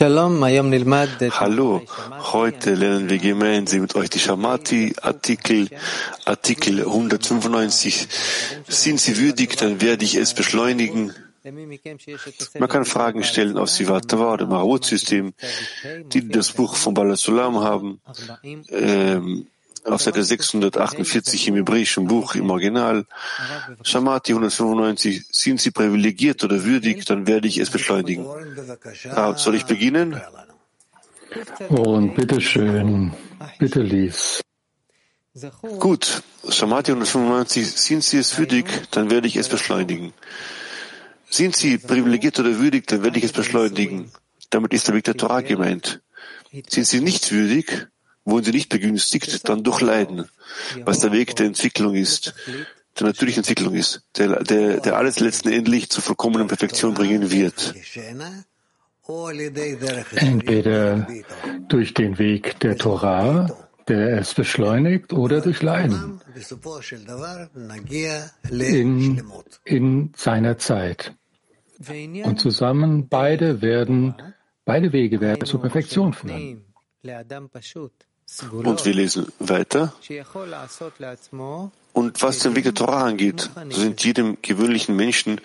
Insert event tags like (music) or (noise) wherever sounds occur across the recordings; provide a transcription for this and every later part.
Hallo, heute lernen wir gemeinsam mit euch die Shamati, Artikel, Artikel 195. Sind Sie würdig, dann werde ich es beschleunigen. Man kann Fragen stellen auf Sivatava oder Marut-System, die das Buch von Balasulam haben. Ähm, auf Seite 648 im hebräischen Buch im Original, Shamati 195, sind Sie privilegiert oder würdig, dann werde ich es beschleunigen. Ah, soll ich beginnen? Und bitteschön, bitte lies. Gut, Shamati 195, sind Sie es würdig, dann werde ich es beschleunigen. Sind Sie privilegiert oder würdig, dann werde ich es beschleunigen. Damit ist der Weg der Torah gemeint. Sind Sie nicht würdig, wurden sie nicht begünstigt, dann durch Leiden, was der Weg der Entwicklung ist, der natürlichen Entwicklung ist, der, der, der alles letztendlich zur vollkommenen Perfektion bringen wird. Entweder durch den Weg der Torah, der es beschleunigt, oder durch Leiden in, in seiner Zeit. Und zusammen beide werden, beide Wege werden zur Perfektion führen. Und wir lesen weiter. Und was den Weg der Torah angeht, so sind jedem gewöhnlichen Menschen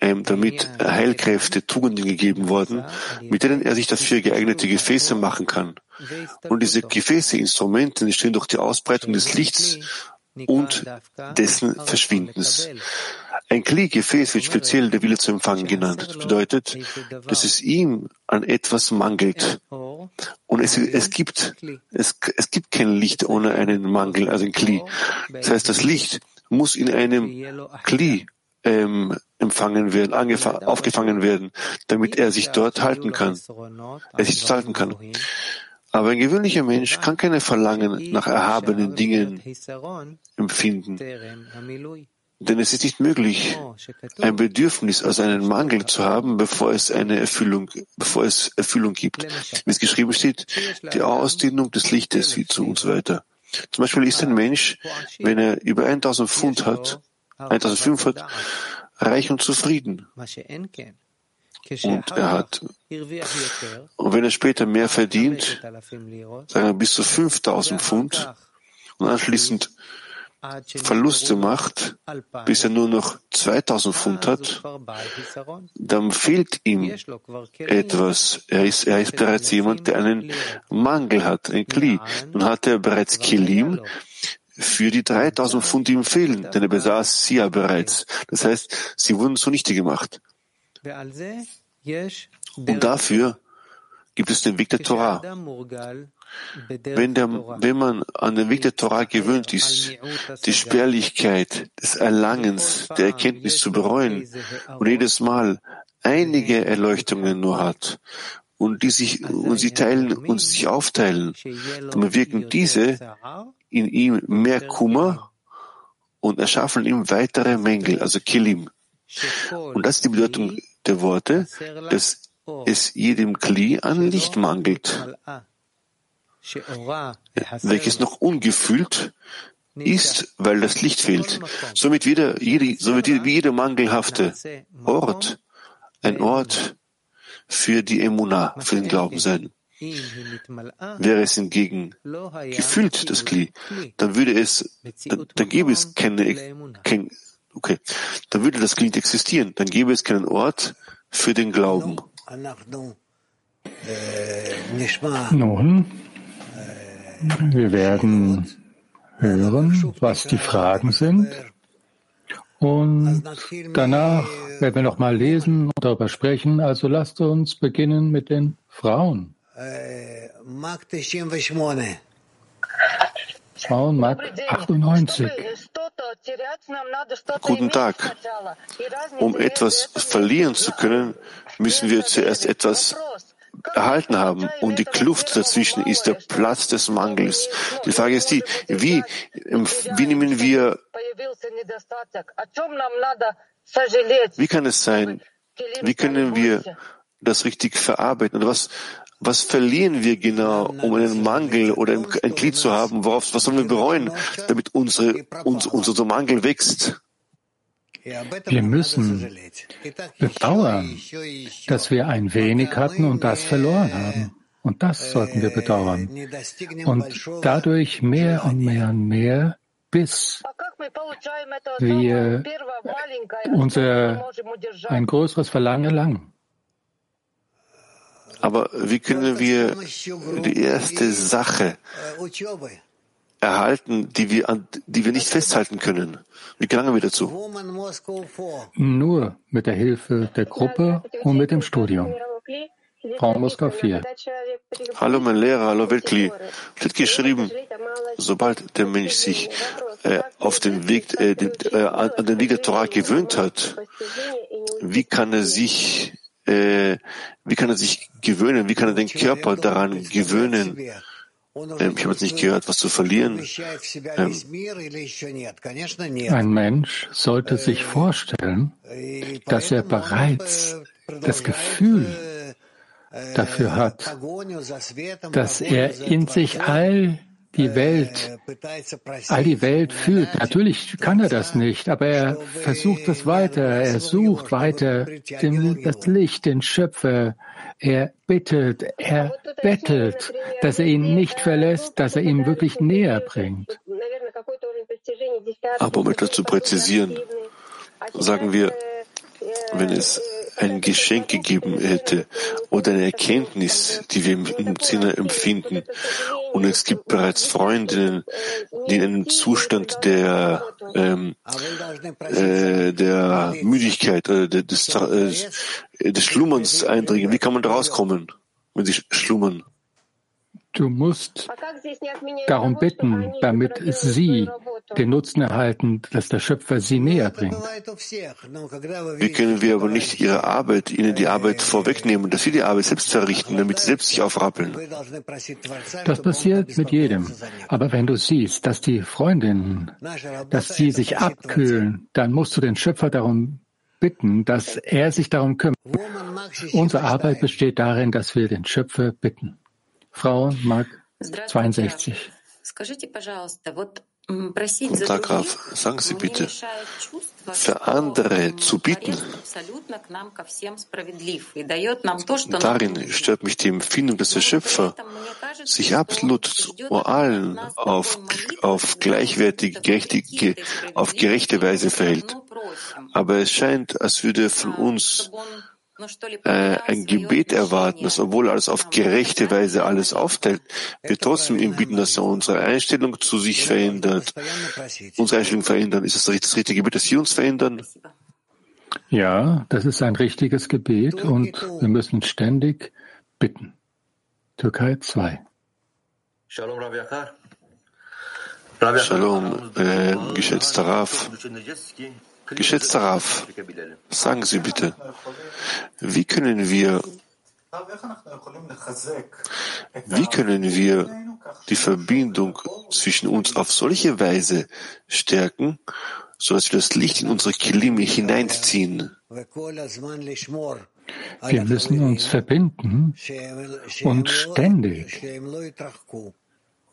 ähm, damit Heilkräfte, Tugenden gegeben worden, mit denen er sich dafür geeignete Gefäße machen kann. Und diese Gefäße, Instrumente entstehen durch die Ausbreitung des Lichts und dessen Verschwindens. Ein Kli-Gefäß wird speziell der Wille zu empfangen genannt. Das bedeutet, dass es ihm an etwas mangelt. Und es, es gibt, es, es gibt kein Licht ohne einen Mangel, also ein Kli. Das heißt, das Licht muss in einem Kli ähm, empfangen werden, aufgefangen werden, damit er sich dort halten kann, er sich dort halten kann. Aber ein gewöhnlicher Mensch kann keine Verlangen nach erhabenen Dingen empfinden. Denn es ist nicht möglich, ein Bedürfnis als einen Mangel zu haben, bevor es eine Erfüllung, bevor es Erfüllung gibt. Wie es geschrieben steht, die Ausdehnung des Lichtes wie zu und so weiter. Zum Beispiel ist ein Mensch, wenn er über 1000 Pfund hat, 1500, reich und zufrieden. Und er hat, und wenn er später mehr verdient, sagen wir bis zu 5000 Pfund, und anschließend Verluste macht, bis er nur noch 2000 Pfund hat, dann fehlt ihm etwas. Er ist, er ist bereits jemand, der einen Mangel hat, ein Kli. Nun hat er bereits Kilim, für die 3000 Pfund, die ihm fehlen, denn er besaß sie ja bereits. Das heißt, sie wurden zunichte gemacht. Und dafür gibt es den Weg der Torah. Wenn, der, wenn man an den Weg der Torah gewöhnt ist, die Spärlichkeit des Erlangens, der Erkenntnis zu bereuen und jedes Mal einige Erleuchtungen nur hat und die sich und sie teilen und sich aufteilen, dann bewirken diese in ihm mehr Kummer und erschaffen ihm weitere Mängel, also Kilim. Und das ist die Bedeutung der Worte, dass es jedem Kli an Licht mangelt, welches noch ungefüllt ist, weil das Licht fehlt. Somit, wieder, jede, somit wie jeder mangelhafte Ort ein Ort für die Emuna, für den Glauben sein. Wäre es hingegen gefüllt, das Kli, dann würde es, dann, dann gäbe es keine, kein, okay, dann würde das nicht existieren, dann gäbe es keinen Ort für den Glauben. Nun, wir werden hören, was die Fragen sind. Und danach werden wir noch mal lesen und darüber sprechen. Also lasst uns beginnen mit den Frauen. Frauen Mark 98. Guten Tag. Um etwas verlieren zu können, müssen wir zuerst etwas erhalten haben. Und die Kluft dazwischen ist der Platz des Mangels. Die Frage ist die, wie, wie nehmen wir, wie kann es sein, wie können wir das richtig verarbeiten? Oder was, was verlieren wir genau, um einen Mangel oder ein Glied zu haben? Worauf, was sollen wir bereuen, damit unsere, uns, unser Mangel wächst? Wir müssen bedauern, dass wir ein wenig hatten und das verloren haben. Und das sollten wir bedauern. Und dadurch mehr und mehr und mehr, bis wir unser ein größeres Verlangen erlangen. Aber wie können wir die erste Sache erhalten, die wir, die wir nicht festhalten können? Wie gelangen wir dazu? Nur mit der Hilfe der Gruppe und mit dem Studium. Frau Moskau 4. Hallo mein Lehrer, hallo Weltkli. Steht geschrieben, sobald der Mensch sich äh, auf den Weg, äh, den, äh, an den Weg der Torah gewöhnt hat, wie kann er sich, äh, wie kann er sich gewöhnen, wie kann er den Körper daran gewöhnen, ähm, ich habe jetzt nicht gehört, was zu verlieren. Ähm, ein Mensch sollte sich vorstellen, dass er bereits das Gefühl dafür hat, dass er in sich all die Welt, all die Welt fühlt. Natürlich kann er das nicht, aber er versucht es weiter. Er sucht weiter den, das Licht, den Schöpfer. Er bittet, er bettelt, dass er ihn nicht verlässt, dass er ihn wirklich näher bringt. Aber um etwas zu präzisieren, sagen wir, wenn es ein Geschenk gegeben hätte oder eine Erkenntnis, die wir im Sinne empfinden. Und es gibt bereits Freundinnen, die in einem Zustand der, ähm, äh, der Müdigkeit oder des, äh, des Schlummerns eindringen. Wie kann man da rauskommen, wenn sie schlummern? Du musst darum bitten, damit sie den Nutzen erhalten, dass der Schöpfer sie näher bringt. Wie können wir aber nicht ihre Arbeit, ihnen die Arbeit vorwegnehmen, dass sie die Arbeit selbst verrichten, damit sie selbst sich aufrappeln? Das passiert mit jedem. Aber wenn du siehst, dass die Freundinnen, dass sie sich abkühlen, dann musst du den Schöpfer darum bitten, dass er sich darum kümmert. Unsere Arbeit besteht darin, dass wir den Schöpfer bitten. Frau Mark 62. Guten Tag, Graf. Sagen Sie bitte, für andere zu bieten, darin stört mich die Empfindung, dass der Schöpfer sich absolut zu allen auf, auf gleichwertige, gerechtige, auf gerechte Weise verhält. Aber es scheint, als würde er von uns ein Gebet erwarten, dass obwohl er alles auf gerechte Weise alles aufteilt, wir trotzdem ihm bieten, dass er unsere Einstellung zu sich verändert, unsere Einstellung verändern. Ist das das richtige Gebet, dass Sie uns verändern? Ja, das ist ein richtiges Gebet und wir müssen ständig bitten. Türkei 2. Shalom, äh, geschätzter Raf. Geschätzter Raf, sagen Sie bitte, wie können wir, wie können wir die Verbindung zwischen uns auf solche Weise stärken, sodass wir das Licht in unsere Kilime hineinziehen? Wir müssen uns verbinden und ständig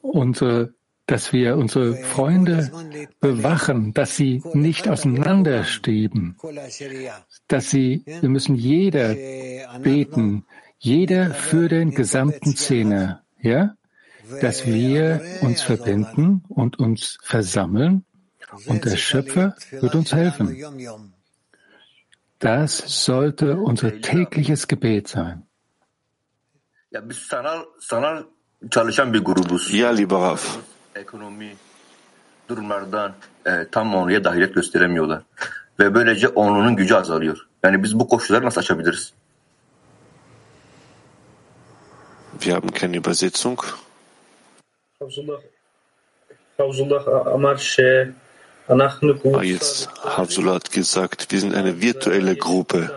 unsere dass wir unsere Freunde bewachen, dass sie nicht auseinandersteben, dass sie, wir müssen jeder beten, jeder für den gesamten Zehner, ja, dass wir uns verbinden und uns versammeln und der Schöpfer wird uns helfen. Das sollte unser tägliches Gebet sein. Ja, lieber Rav ekonomi durumlardan e, tam onluya dahiliyet gösteremiyorlar. Ve böylece onlunun gücü azalıyor. Yani biz bu koşulları nasıl aşabiliriz? Wir haben keine Übersetzung. Ah, jetzt Havzullah hat gesagt, wir sind eine virtuelle Gruppe.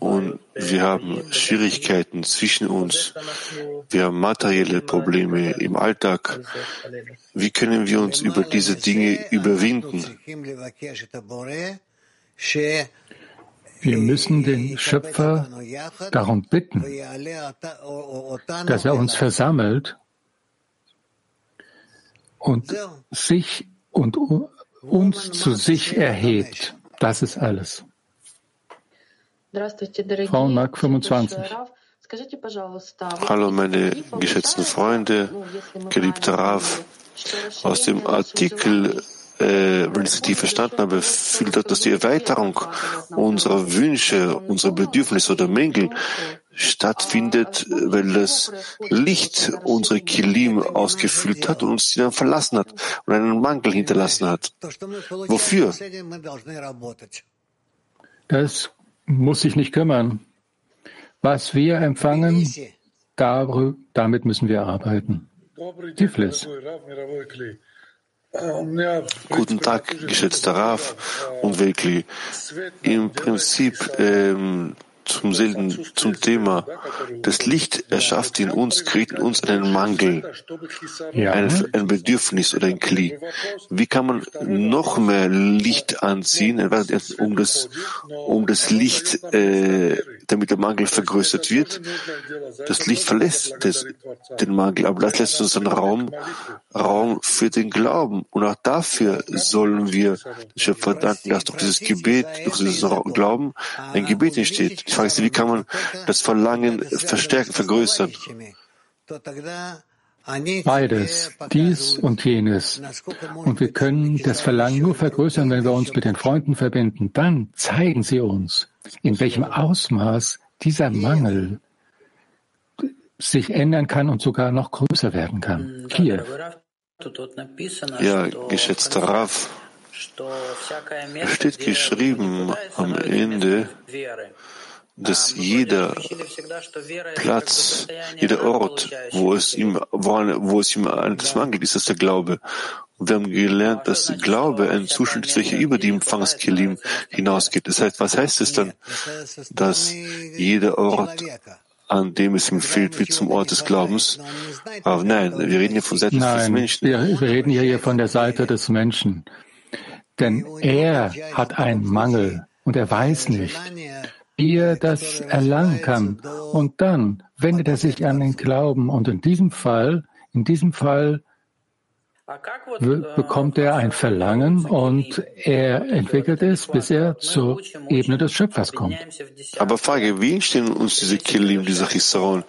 Und wir haben Schwierigkeiten zwischen uns. Wir haben materielle Probleme im Alltag. Wie können wir uns über diese Dinge überwinden? Wir müssen den Schöpfer darum bitten, dass er uns versammelt und sich und uns zu sich erhebt. Das ist alles. Frau Mark 25. Hallo meine geschätzten Freunde, geliebter Rav. Aus dem Artikel, äh, wenn ich es richtig verstanden habe, fühlt das, dass die Erweiterung unserer Wünsche, unserer Bedürfnisse oder Mängel stattfindet, weil das Licht unsere Kilim ausgefüllt hat und uns die dann verlassen hat und einen Mangel hinterlassen hat. Wofür? Das muss sich nicht kümmern. Was wir empfangen, damit müssen wir arbeiten. Tiflis. Guten Tag, geschätzter Raf und Wekli. Im Prinzip ähm, zum selben, zum Thema. Das Licht erschafft in uns, kreiert in uns einen Mangel, ja. ein, ein, Bedürfnis oder ein Kli. Wie kann man noch mehr Licht anziehen, um das, um das Licht, äh, damit der Mangel vergrößert wird? Das Licht verlässt das, den Mangel, aber das lässt uns einen Raum, Raum für den Glauben. Und auch dafür sollen wir Schöpfer danken, dass durch dieses Gebet, durch dieses Glauben ein Gebet entsteht. Ich frage Sie, wie kann man das Verlangen verstärken, vergrößern? Beides, dies und jenes. Und wir können das Verlangen nur vergrößern, wenn wir uns mit den Freunden verbinden. Dann zeigen sie uns, in welchem Ausmaß dieser Mangel sich ändern kann und sogar noch größer werden kann. Kiew. Ja, geschätzter Rav, es steht geschrieben am Ende, dass jeder Platz, jeder Ort, wo es ihm, wo es ihm das mangelt, ist das der Glaube. Und wir haben gelernt, dass Glaube ein Zustand ist, welcher über die Empfangskelim hinausgeht. Das heißt, was heißt es dann, dass jeder Ort an dem es ihm fehlt, wie zum Ort des Glaubens. Aber nein, wir reden hier von Seite des Menschen. Wir, wir reden hier von der Seite des Menschen. Denn er hat einen Mangel und er weiß nicht, wie er das erlangen kann. Und dann wendet er sich an den Glauben. Und in diesem Fall, in diesem Fall bekommt er ein Verlangen und er entwickelt es, bis er zur Ebene des Schöpfers kommt. Aber Frage, wie entstehen uns diese Kilim, diese Chisaron?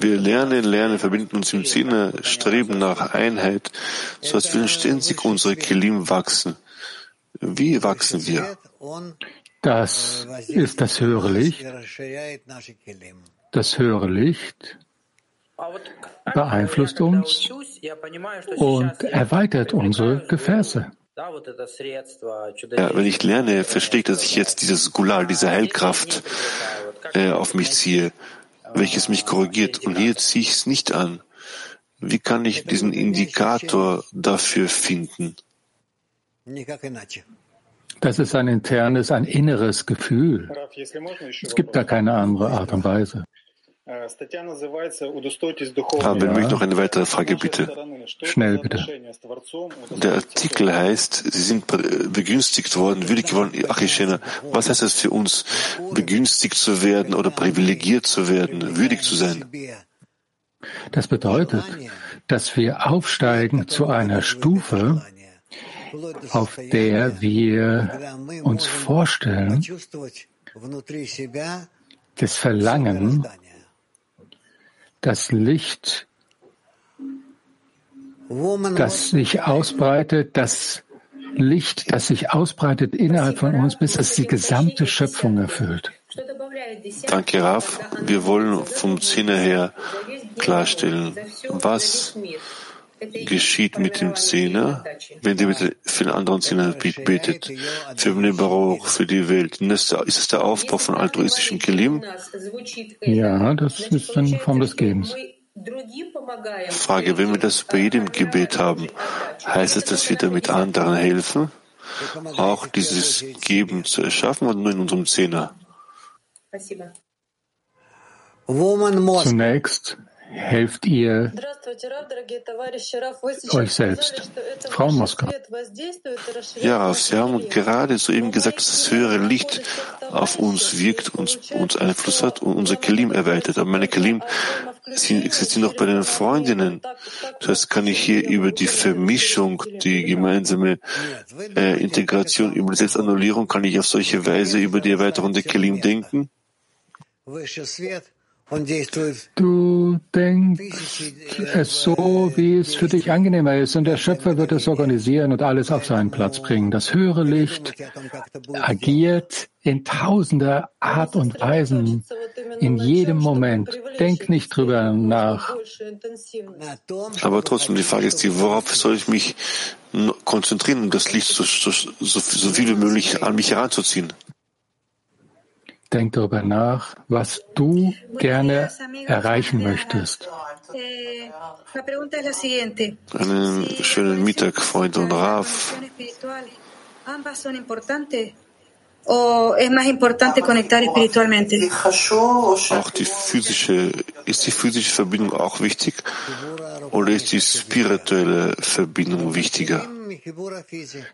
Wir lernen, lernen, verbinden uns im Sinne, streben nach Einheit, so dass wir ständig unsere Kilim wachsen. Wie wachsen wir? Das ist das höhere Licht. Das höhere Licht beeinflusst uns und erweitert unsere Gefäße. Ja, wenn ich lerne, verstehe ich, dass ich jetzt dieses Gulal, diese Heilkraft äh, auf mich ziehe, welches mich korrigiert. Und hier ziehe ich es nicht an. Wie kann ich diesen Indikator dafür finden? Das ist ein internes, ein inneres Gefühl. Es gibt da keine andere Art und Weise. Haben möchte noch eine weitere Frage, bitte. Schnell, bitte. Der Artikel heißt, Sie sind begünstigt worden, würdig geworden, Achishena. Was heißt das für uns, begünstigt zu werden oder privilegiert zu werden, würdig zu sein? Das bedeutet, dass wir aufsteigen zu einer Stufe, auf der wir uns vorstellen, das Verlangen, das Licht, das sich ausbreitet, das Licht, das sich ausbreitet innerhalb von uns, bis es die gesamte Schöpfung erfüllt. Danke, Raf. Wir wollen vom Sinne her klarstellen, was geschieht mit dem Zehner, wenn der für den anderen Zehner betet, für den Baruch, für die Welt. Ist es der Aufbau von altruistischen Kelim? Ja, das ist eine Form des Gebens. Frage, wenn wir das bei jedem Gebet haben, heißt es, dass wir damit anderen helfen, auch dieses Geben zu erschaffen oder nur in unserem Zehner? Zunächst helft ihr euch selbst? Frau Moskau. Ja, Sie haben gerade soeben gesagt, dass das höhere Licht auf uns wirkt, uns, uns Einfluss hat und unser Kelim erweitert. Aber meine Kelim sie existieren auch bei den Freundinnen. Das heißt, kann ich hier über die Vermischung, die gemeinsame äh, Integration, über die Selbstannullierung, kann ich auf solche Weise über die Erweiterung der Kelim denken? Du denkst es so, wie es für dich angenehmer ist, und der Schöpfer wird es organisieren und alles auf seinen Platz bringen. Das höhere Licht agiert in tausender Art und Weisen in jedem Moment. Denk nicht drüber nach. Aber trotzdem, die Frage ist die, worauf soll ich mich konzentrieren, um das Licht so, so, so, so viel wie möglich an mich heranzuziehen? Denk darüber nach, was du gerne erreichen möchtest. Einen schönen Mittag, Freunde und Raf. Auch die physische, ist die physische Verbindung auch wichtig oder ist die spirituelle Verbindung wichtiger?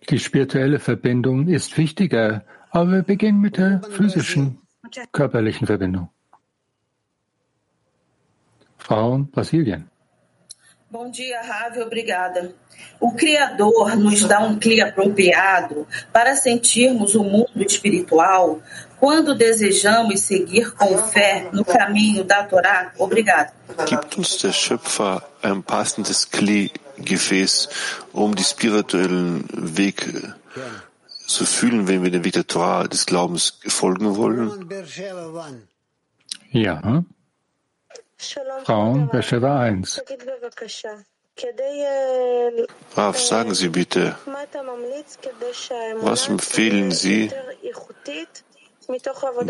Die spirituelle Verbindung ist wichtiger, aber wir beginnen mit der physischen körperlichen Verbindung. Frauen Brasilien. Bom dia, Ravi, obrigada. O Criador nos dá um clima apropriado para sentirmos o mundo espiritual quando desejamos seguir com fé no caminho da Torá. Obrigada. Gibt uns der Schöpfer ein passendes Kli-Gefäß, um die spirituellen Weg zu fühlen, wenn wir den Weg der Torah des Glaubens folgen wollen? Ja. Frauen, Beersheba 1. Rav, sagen Sie bitte, was empfehlen Sie,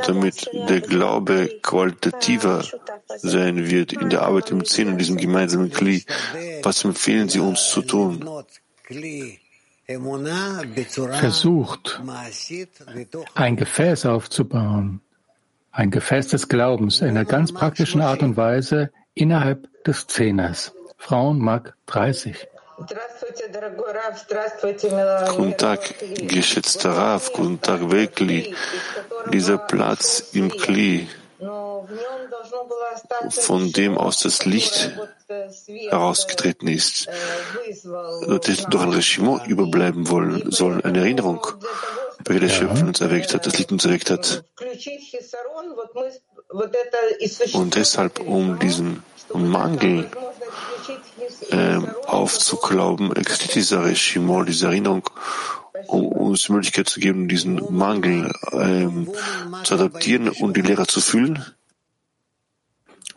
damit der Glaube qualitativer sein wird in der Arbeit im Zehn und diesem gemeinsamen Kli? Was empfehlen Sie uns zu tun? Versucht, ein Gefäß aufzubauen, ein Gefäß des Glaubens in einer ganz praktischen Art und Weise innerhalb des Zehners. Frauen mag 30. Guten Tag, geschätzter Rav, guten Tag, Wekli. Dieser Platz im Kli, von dem aus das Licht herausgetreten ist, durch ein Regime überbleiben wollen, soll eine Erinnerung, welche der Schöpfer uns erweckt hat, das Licht uns erweckt hat. Und deshalb, um diesen Mangel äh, aufzuglauben, existiert dieser Regime, diese Erinnerung, uns die Möglichkeit zu geben, diesen Mangel ähm, zu adaptieren und die Lehre zu fühlen?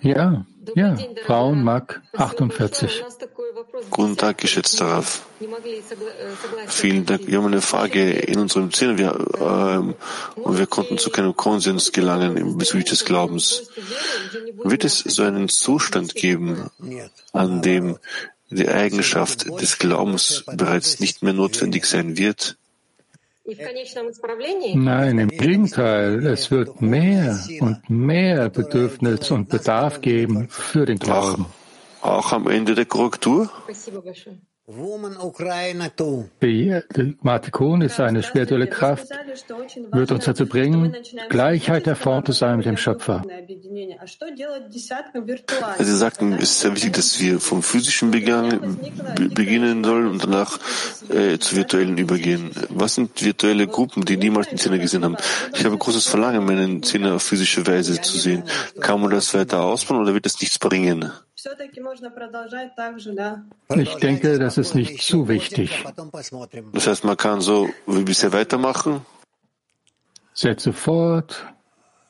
Ja, ja, Frauen mag 48. Guten Tag, geschätzter Raff. Vielen Dank. Wir haben eine Frage in unserem Zimmer wir, ähm, und wir konnten zu keinem Konsens gelangen bezüglich des Glaubens. Wird es so einen Zustand geben, an dem die Eigenschaft des Glaubens bereits nicht mehr notwendig sein wird? Nein, im Gegenteil, es wird mehr und mehr Bedürfnis und Bedarf geben für den Glauben. Auch, auch am Ende der Korrektur? Die Matikon ist eine spirituelle Kraft, wird uns dazu bringen, Gleichheit der Form zu sein mit dem Schöpfer. Sie sagten, es ist sehr wichtig, dass wir vom physischen begangen, beginnen sollen und danach äh, zu virtuellen übergehen. Was sind virtuelle Gruppen, die niemals den Zehner gesehen haben? Ich habe großes Verlangen, meinen Zehner auf physische Weise zu sehen. Kann man das weiter ausbauen oder wird das nichts bringen? Ich denke, das ist nicht zu wichtig. Das heißt, man kann so wie bisher weitermachen? Setze fort,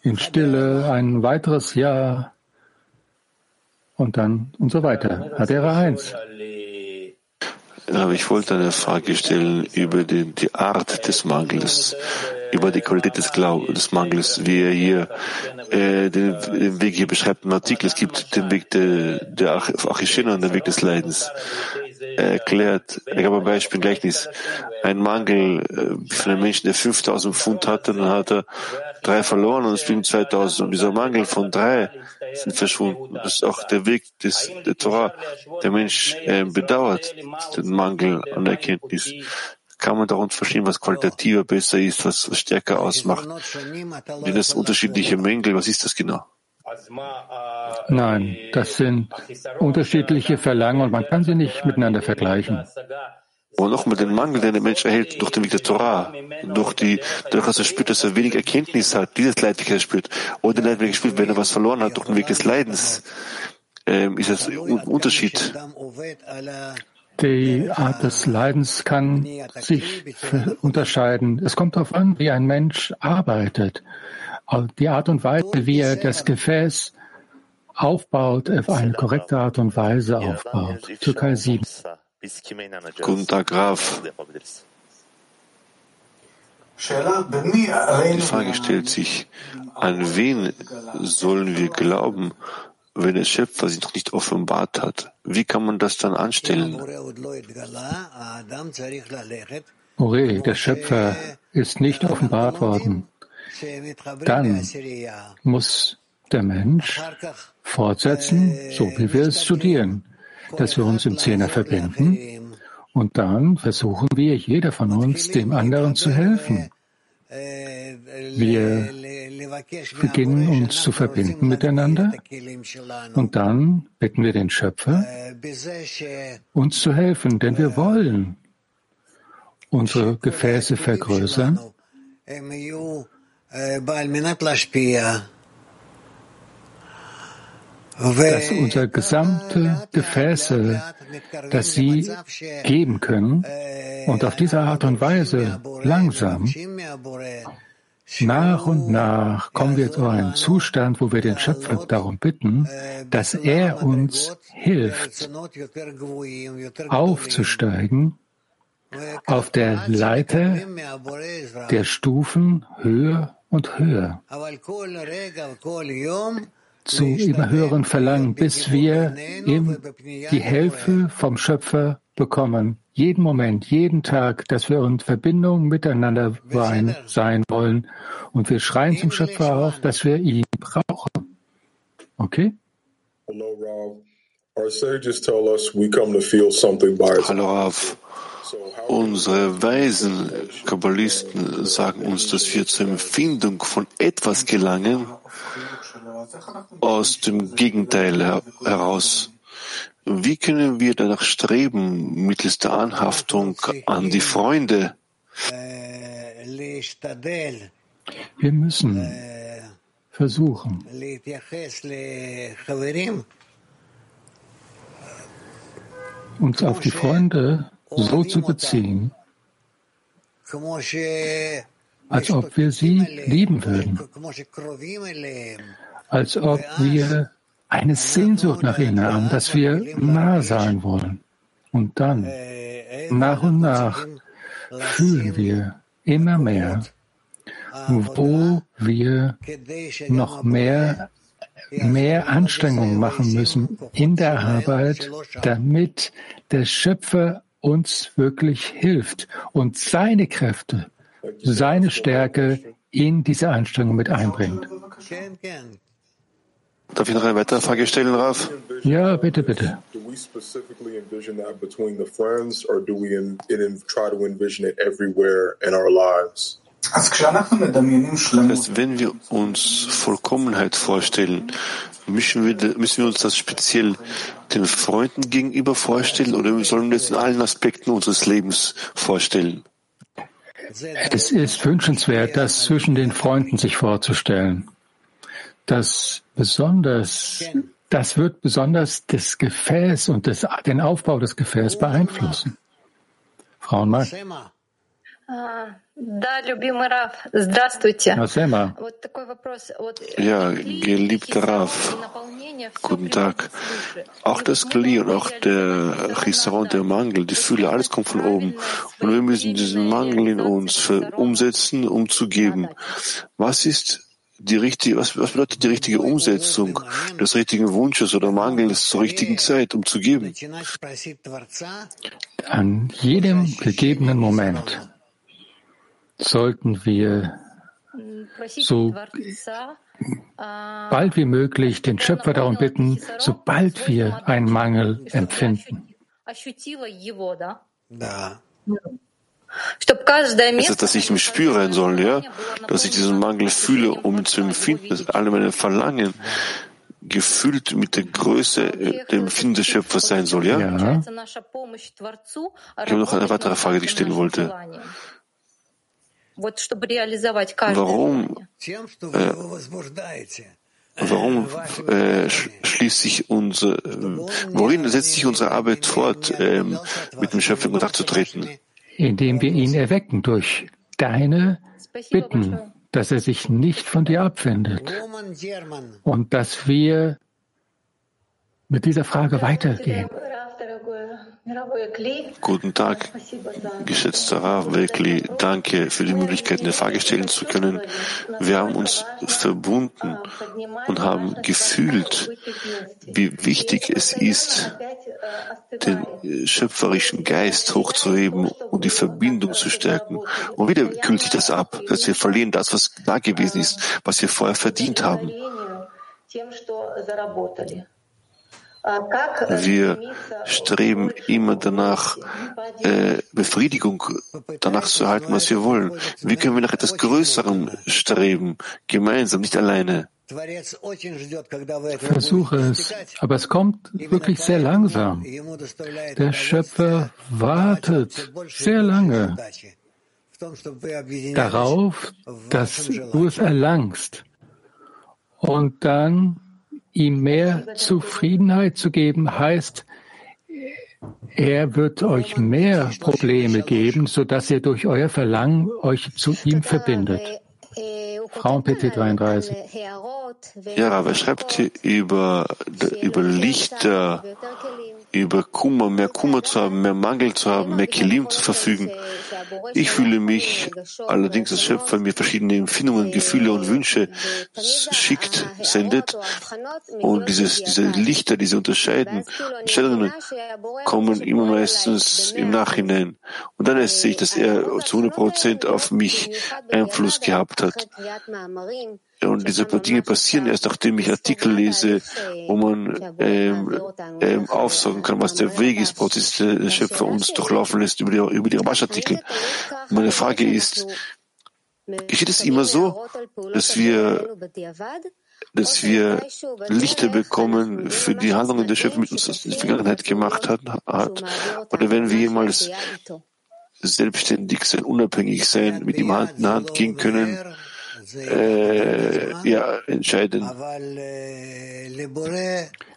in Stille, ein weiteres Jahr und dann und so weiter. Adera 1. Aber ich wollte eine Frage stellen über die, die Art des Mangels über die Qualität des, Glaub des Mangels, wie er hier äh, den, den, Weg hier beschreibt im Artikel. Es gibt den Weg der, der Achishena und den Weg des Leidens. Erklärt, er gab ein Beispiel, Gleichnis, ein Mangel äh, für einen Menschen, der 5000 Pfund hatte, dann hat er drei verloren und es blieben 2000 und dieser Mangel von drei sind verschwunden. Das ist auch der Weg des, der Torah. Der Mensch äh, bedauert den Mangel an Erkenntnis. Kann man darunter verstehen, was qualitativer besser ist, was, was stärker ausmacht? Sind das unterschiedliche Mängel? Was ist das genau? Nein, das sind unterschiedliche Verlangen und man kann sie nicht miteinander vergleichen. Und nochmal den Mangel, den der Mensch erhält durch den Weg der Torah, durch die, durch dass er spürt, dass er wenig Erkenntnis hat, dieses Leid, spürt, oder den Leid, er spürt, wenn er was verloren hat durch den Weg des Leidens, ähm, ist das ein Unterschied. Die Art des Leidens kann sich unterscheiden. Es kommt darauf an, wie ein Mensch arbeitet. Die Art und Weise, wie er das Gefäß aufbaut, auf eine korrekte Art und Weise aufbaut. Türkei 7. Guten Tag, Graf. Die Frage stellt sich, an wen sollen wir glauben, wenn der Schöpfer sich noch nicht offenbart hat? Wie kann man das dann anstellen? Ure, der Schöpfer ist nicht offenbart worden dann muss der Mensch fortsetzen, so wie wir es studieren, dass wir uns im Zehner verbinden. Und dann versuchen wir, jeder von uns, dem anderen zu helfen. Wir beginnen uns zu verbinden miteinander. Und dann bitten wir den Schöpfer, uns zu helfen, denn wir wollen unsere Gefäße vergrößern dass unser gesamte Gefäße, dass sie geben können. und auf diese Art und Weise langsam nach und nach kommen wir zu einem Zustand, wo wir den Schöpfer darum bitten, dass er uns hilft, aufzusteigen auf der Leiter der Stufen höher und höher zu immer höheren Verlangen, bis wir ihm die Hilfe vom Schöpfer bekommen. Jeden Moment, jeden Tag, dass wir in Verbindung miteinander sein wollen. Und wir schreien zum Schöpfer auf, dass wir ihn brauchen. Okay? Hallo Rav. Unsere weisen Kabbalisten sagen uns, dass wir zur Empfindung von etwas gelangen aus dem Gegenteil heraus. Wie können wir danach streben, mittels der Anhaftung an die Freunde? Wir müssen versuchen, uns auf die Freunde so zu beziehen, als ob wir sie lieben würden, als ob wir eine Sehnsucht nach ihnen haben, dass wir nah sein wollen. Und dann, nach und nach, fühlen wir immer mehr, wo wir noch mehr mehr Anstrengungen machen müssen in der Arbeit, damit der Schöpfer uns wirklich hilft und seine Kräfte, seine Stärke in diese Anstrengung mit einbringt. Darf ich noch eine weitere Frage stellen, Raf? Ja, bitte, bitte. Das heißt, wenn wir uns Vollkommenheit vorstellen, müssen wir, müssen wir uns das speziell den Freunden gegenüber vorstellen oder sollen wir das in allen Aspekten unseres Lebens vorstellen? Es ist wünschenswert, das zwischen den Freunden sich vorzustellen. Das besonders, das wird besonders das Gefäß und das, den Aufbau des Gefäßes beeinflussen. Frauenmarkt. Ja, geliebter Raf, guten Tag. Auch das Kli und auch der Chisaron, der Mangel, die Fühle, alles kommt von oben. Und wir müssen diesen Mangel in uns umsetzen, um zu geben. Was ist die richtige, was, was bedeutet die richtige Umsetzung des richtigen Wunsches oder Mangels zur richtigen Zeit, um zu geben? An jedem gegebenen Moment sollten wir so bald wie möglich den Schöpfer darum bitten, sobald wir einen Mangel empfinden. Also, dass ich ihn spüren soll, ja, dass ich diesen Mangel fühle, um ihn zu empfinden, dass alle meine Verlangen gefüllt mit der Größe äh, dem Empfinden des Schöpfers sein soll, ja? ja. Ich habe noch eine weitere Frage, die ich stellen wollte. Warum, äh, warum äh, schließt sich unser, äh, worin setzt sich unsere Arbeit fort, äh, mit dem Schöpfer in Kontakt zu treten? Indem wir ihn erwecken durch deine Bitten, dass er sich nicht von dir abwendet. Und dass wir mit dieser Frage weitergehen. Guten Tag, geschätzter Rav Welkli. Danke für die Möglichkeit, eine Frage stellen zu können. Wir haben uns verbunden und haben gefühlt, wie wichtig es ist, den schöpferischen Geist hochzuheben und die Verbindung zu stärken. Und wieder kühlt sich das ab, dass wir verlieren das, was da gewesen ist, was wir vorher verdient haben. Wir streben immer danach, äh, Befriedigung danach zu erhalten, was wir wollen. Wie können wir nach etwas Größerem streben, gemeinsam, nicht alleine? Versuche es, aber es kommt wirklich sehr langsam. Der Schöpfer wartet sehr lange darauf, dass du es erlangst. Und dann ihm mehr Zufriedenheit zu geben, heißt, er wird euch mehr Probleme geben, sodass ihr durch euer Verlangen euch zu ihm verbindet. Frauen PT 33. Ja, aber schreibt hier über, über Lichter, über Kummer, mehr Kummer zu haben, mehr Mangel zu haben, mehr Kilim zu verfügen. Ich fühle mich allerdings als Schöpfer mir verschiedene Empfindungen, Gefühle und Wünsche schickt, sendet. Und dieses, diese Lichter, diese Unterscheidungen kommen immer meistens im Nachhinein. Und dann erst sehe ich, dass er zu 100 Prozent auf mich Einfluss gehabt hat. Und diese Dinge passieren erst, nachdem ich Artikel lese, wo man ähm, ähm, aufsagen kann, was der Weg ist, Prozess der Schöpfer uns durchlaufen lässt über die, über die Rabash-Artikel. Meine Frage ist, geschieht es immer so, dass wir dass wir Lichter bekommen für die Handlungen der Schöpfer mit uns in der Vergangenheit gemacht hat, hat? Oder wenn wir jemals selbstständig sein, unabhängig sein, mit ihm Hand in Hand gehen können, äh, ja, entscheiden.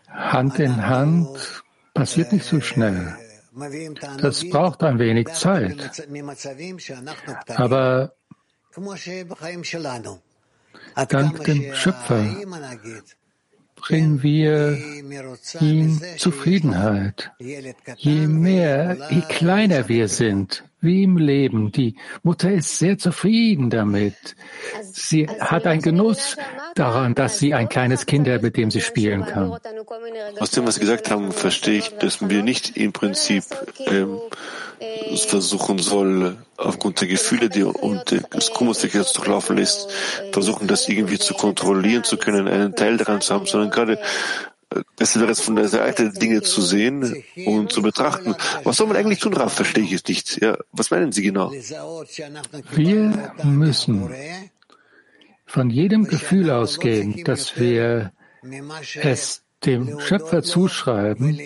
Hand in Hand passiert nicht so schnell. Das braucht ein wenig Zeit. Aber dank dem Schöpfer bringen wir ihm Zufriedenheit. Je mehr, je kleiner wir sind, wie im Leben. Die Mutter ist sehr zufrieden damit. Sie hat einen Genuss daran, dass sie ein kleines Kind hat, mit dem sie spielen kann. Aus dem, was Sie gesagt haben, verstehe ich, dass wir nicht im Prinzip ähm, versuchen soll, aufgrund der Gefühle, die und des Kummers, der jetzt durchlaufen lässt, versuchen, das irgendwie zu kontrollieren zu können, einen Teil daran zu haben, sondern gerade wäre es von der Seite Dinge zu sehen und zu betrachten. Was soll man eigentlich tun, Raf? Verstehe ich es nicht. Ja, was meinen Sie genau? Wir müssen von jedem Gefühl ausgehen, dass wir es dem Schöpfer zuschreiben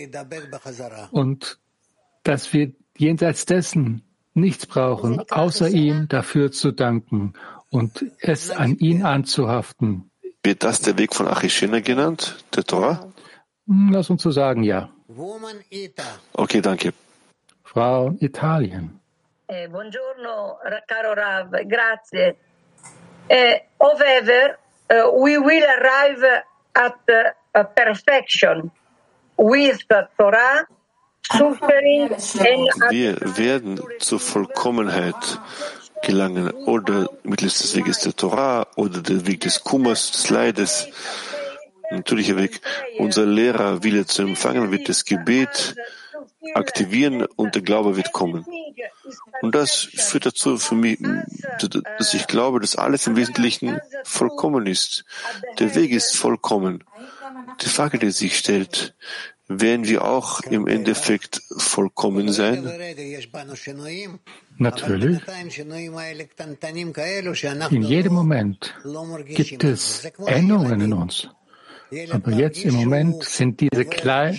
und dass wir jenseits dessen nichts brauchen, außer ihm dafür zu danken und es an ihn anzuhaften. Wird das der Weg von Achishena genannt, der Torah? Hm, lass uns so sagen, ja. Okay, danke. Frau Italien. Eh, buongiorno, caro Rav, grazie. Eh, however, uh, we will arrive at uh, perfection with the Torah, Wir werden zur Vollkommenheit gelangen oder mittels des Weges der Torah oder der Weg des Kummers, des Leides. Natürlicher Weg. Unser Lehrer Wille zu empfangen wird das Gebet aktivieren und der Glaube wird kommen. Und das führt dazu für mich, dass ich glaube, dass alles im Wesentlichen vollkommen ist. Der Weg ist vollkommen. Die Frage, die sich stellt, werden wir auch im Endeffekt vollkommen sein? Natürlich. In jedem Moment gibt es Änderungen in uns. Aber jetzt im Moment sind diese,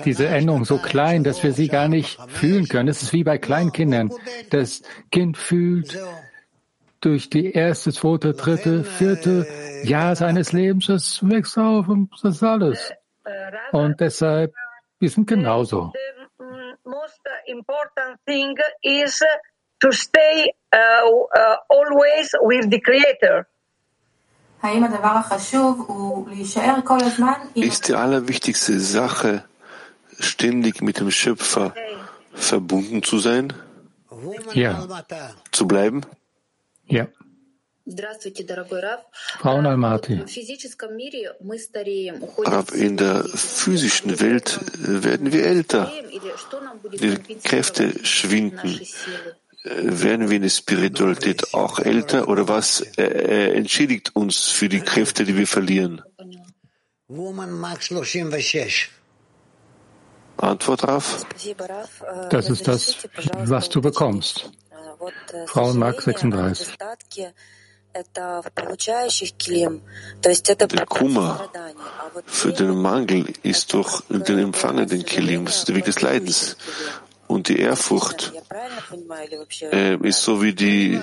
diese Änderungen so klein, dass wir sie gar nicht fühlen können. Es ist wie bei Kleinkindern. Das Kind fühlt durch die erste, zweite, dritte, vierte Jahr seines Lebens, es wächst auf und das ist alles. Und deshalb, wir sind genauso. most important thing is to stay always with the Creator. Ist die allerwichtigste Sache, ständig mit dem Schöpfer verbunden zu sein? Ja. Zu bleiben? Ja. Frau Almaty. in der physischen Welt werden wir älter. Die Kräfte schwinden werden wir in der Spiritualität auch älter oder was äh, entschädigt uns für die Kräfte, die wir verlieren? Antwort darauf? Das ist das, was du bekommst. Frauen Mark 36. Der Kummer für den Mangel ist durch den empfangenen Kilim, das ist der Weg des Leidens. Und die Ehrfurcht äh, ist so wie die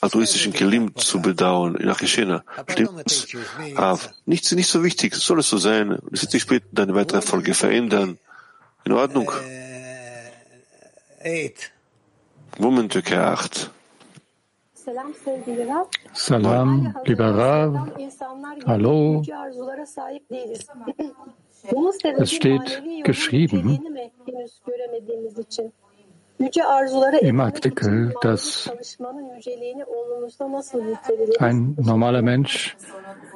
altruistischen Kelim zu bedauern nach Geschehner. Stimmt Ah, nichts nicht so wichtig. Soll es so sein? Es wird sich später deine weitere Folge verändern. In Ordnung. Woman Türkei 8. Salam, lieber Rav. Hallo. Es steht geschrieben im Artikel, dass ein normaler Mensch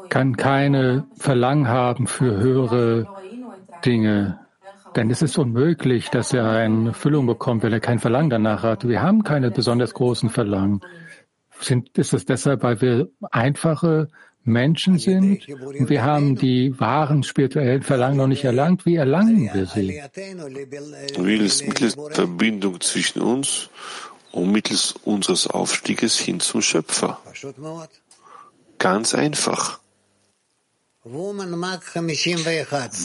kann keine Verlangen haben für höhere Dinge. Denn es ist unmöglich, dass er eine Füllung bekommt, wenn er kein Verlangen danach hat. Wir haben keine besonders großen Verlangen. Sind, ist es deshalb, weil wir einfache Menschen sind und wir haben die wahren spirituellen Verlangen noch nicht erlangt. Wie erlangen wir sie? Mittels, mittels Verbindung zwischen uns und mittels unseres Aufstieges hin zum Schöpfer. Ganz einfach.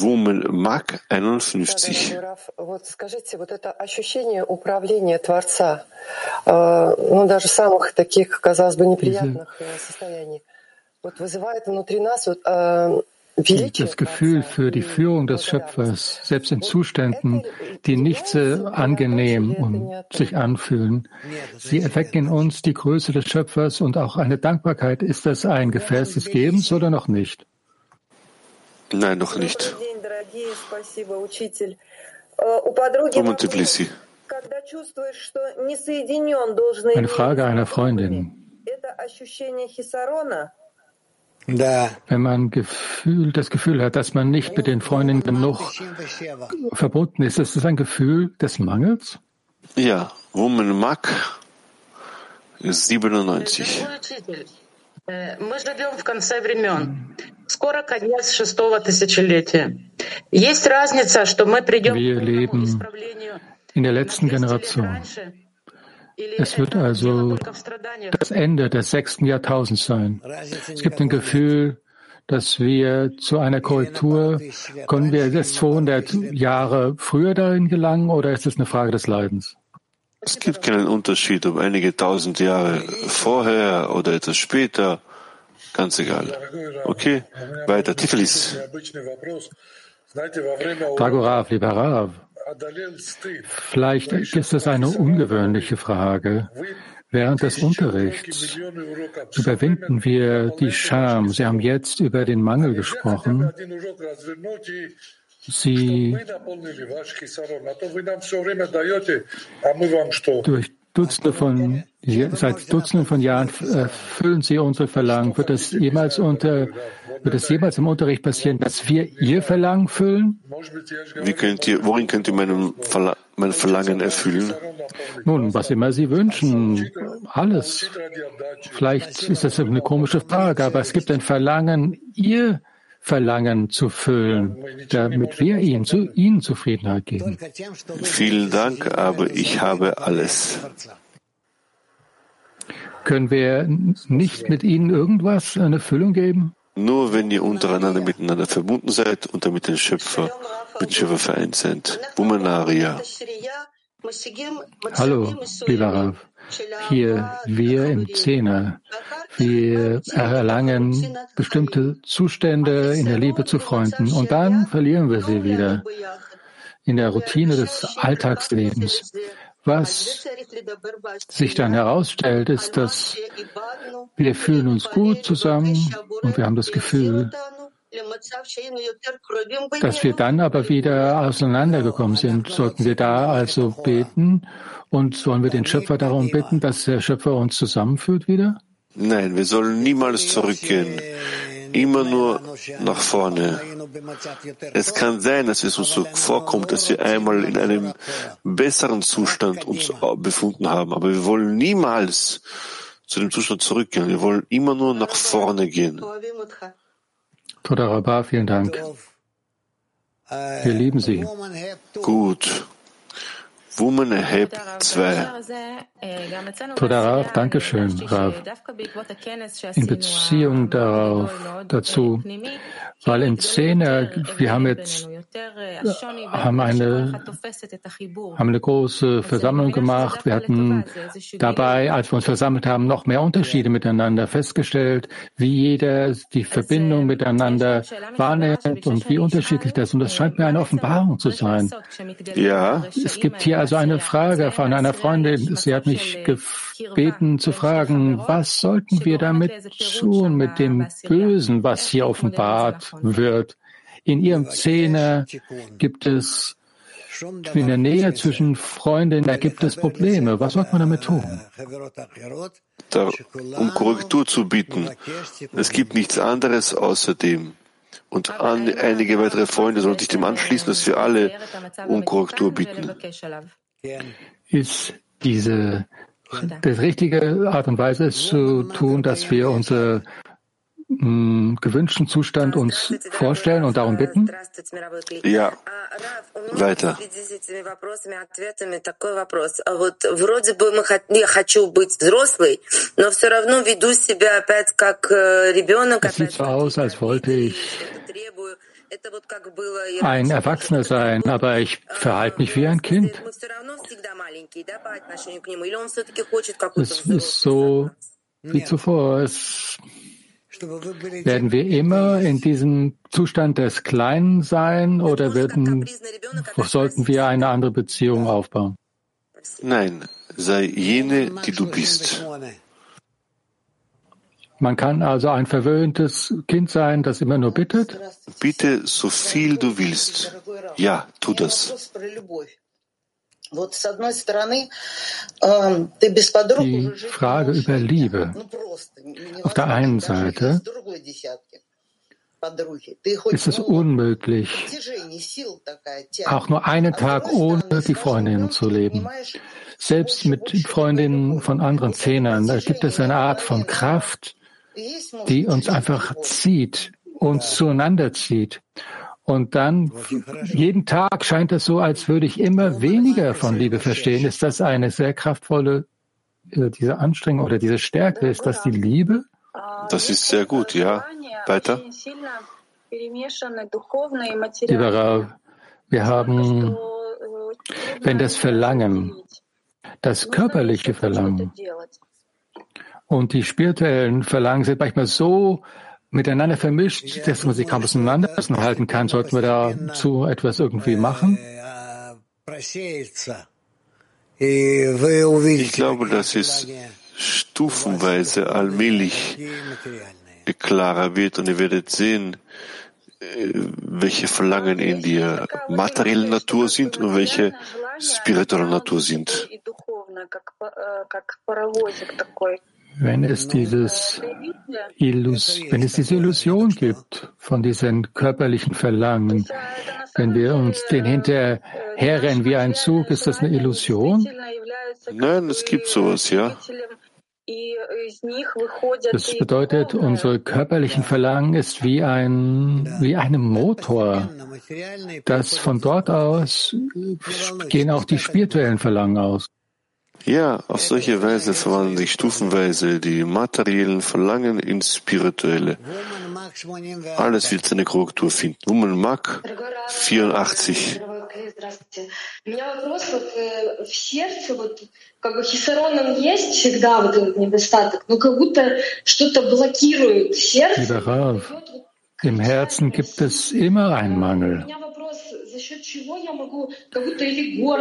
Woman Mag 51. Вот скажите, вот это ощущение управления Творца, ну даже самых таких, казалось бы, неприятных состояний, das Gefühl für die Führung des Schöpfers, selbst in Zuständen, die nicht so angenehm und sich anfühlen, sie erwecken in uns die Größe des Schöpfers und auch eine Dankbarkeit. Ist das ein Gefäß des Gebens oder noch nicht? Nein, noch nicht. Eine Frage einer Freundin. Wenn man Gefühl, das Gefühl hat, dass man nicht mit den Freunden genug verbunden ist, ist das ein Gefühl des Mangels? Ja, Woman Mac 97. Мы живем в конце времен. Скоро конец шестого тысячелетия. Есть разница, что мы придем Wir leben in der letzten Generation. Es wird also das Ende des sechsten Jahrtausends sein. Es gibt ein Gefühl, dass wir zu einer Korrektur, können wir jetzt 200 Jahre früher dahin gelangen oder ist es eine Frage des Leidens? Es gibt keinen Unterschied, ob einige tausend Jahre vorher oder etwas später. Ganz egal. Okay, weiter. Tiflis. Dagorav, lieber Rav. Vielleicht ist es eine ungewöhnliche Frage. Während des Unterrichts überwinden wir die Scham. Sie haben jetzt über den Mangel gesprochen. Sie durch Dutzende von, seit Dutzenden von Jahren erfüllen Sie unsere Verlangen. Wird das jemals unter, wird das jemals im Unterricht passieren, dass wir Ihr Verlangen füllen? Wie könnt ihr, worin könnt ihr meinem Verla mein Verlangen erfüllen? Nun, was immer Sie wünschen. Alles. Vielleicht ist das eine komische Frage, aber es gibt ein Verlangen, Ihr Verlangen zu füllen, damit wir Ihnen, zu Ihnen Zufriedenheit geben. Vielen Dank, aber ich habe alles. Können wir nicht mit Ihnen irgendwas, eine Füllung geben? Nur wenn ihr untereinander miteinander verbunden seid und damit den Schöpfer, mit dem Schöpfer vereint seid. Bumanaria. Hallo, lieber Rav. Hier, wir im Zehner, wir erlangen bestimmte Zustände in der Liebe zu Freunden und dann verlieren wir sie wieder in der Routine des Alltagslebens. Was sich dann herausstellt, ist, dass wir fühlen uns gut zusammen und wir haben das Gefühl, dass wir dann aber wieder auseinandergekommen sind. Sollten wir da also beten und sollen wir den Schöpfer darum bitten, dass der Schöpfer uns zusammenführt wieder? Nein, wir sollen niemals zurückgehen. Immer nur nach vorne. Es kann sein, dass es uns so vorkommt, dass wir einmal in einem besseren Zustand uns befunden haben, aber wir wollen niemals zu dem Zustand zurückgehen. Wir wollen immer nur nach vorne gehen. Toda Rabba, vielen Dank. Wir lieben Sie. Gut. Woman Heb 2. Toda Rav, danke schön, Rav. In Beziehung darauf, dazu, weil in Szene, wir haben jetzt haben eine, haben eine große Versammlung gemacht. Wir hatten dabei, als wir uns versammelt haben, noch mehr Unterschiede miteinander festgestellt, wie jeder die Verbindung miteinander wahrnimmt und wie unterschiedlich das. Und das scheint mir eine Offenbarung zu sein. Ja. Es gibt hier also eine Frage von einer Freundin. Sie hat mich gebeten zu fragen, was sollten wir damit tun mit dem Bösen, was hier offenbart wird? In ihrem Zähne gibt es in der Nähe zwischen Freundinnen, da gibt es Probleme. Was sollte man damit tun? Da, um Korrektur zu bieten. Es gibt nichts anderes außerdem. Und an, einige weitere Freunde sollen sich dem anschließen, dass wir alle um Korrektur bieten. Ist diese die richtige Art und Weise ist zu tun, dass wir unsere gewünschten Zustand uns vorstellen und darum bitten? Ja, weiter. Es sieht so aus, als wollte ich ein Erwachsener sein, aber ich verhalte mich wie ein Kind. Es ist so wie zuvor. Es werden wir immer in diesem Zustand des Kleinen sein oder werden, sollten wir eine andere Beziehung aufbauen? Nein, sei jene, die du bist. Man kann also ein verwöhntes Kind sein, das immer nur bittet? Bitte so viel du willst. Ja, tu das. Die Frage über Liebe. Auf der einen Seite ist es unmöglich, auch nur einen Tag ohne die Freundinnen zu leben. Selbst mit Freundinnen von anderen Zehnern, da gibt es eine Art von Kraft, die uns einfach zieht, uns zueinander zieht. Und dann jeden Tag scheint es so, als würde ich immer weniger von Liebe verstehen. Ist das eine sehr kraftvolle, äh, diese Anstrengung oder diese Stärke? Ist das die Liebe? Das ist sehr gut, ja. Weiter. Lieber wir haben, wenn das Verlangen, das körperliche Verlangen und die spirituellen Verlangen sind manchmal so miteinander vermischt, dass man sie kaum auseinanderhalten kann. Sollten wir dazu etwas irgendwie machen? Ich glaube, dass es stufenweise allmählich klarer wird und ihr werdet sehen, äh, welche Verlangen in der materiellen Natur sind und welche spirituelle Natur sind. Wenn es dieses Illus, wenn es diese Illusion gibt von diesen körperlichen Verlangen, wenn wir uns den hinterherrennen wie ein Zug, ist das eine Illusion? Nein, es gibt sowas, ja. Das bedeutet, unsere körperlichen Verlangen ist wie ein, wie ein Motor. Das von dort aus gehen auch die spirituellen Verlangen aus. Ja, auf solche Weise verwandeln sich stufenweise die materiellen Verlangen ins spirituelle. Alles wird seine Korrektur finden. Woman Mag 84. как бы хисароном есть всегда вот этот недостаток, но как будто что-то блокирует сердце. Lieber Rav, im Herzen gibt es immer einen Mangel.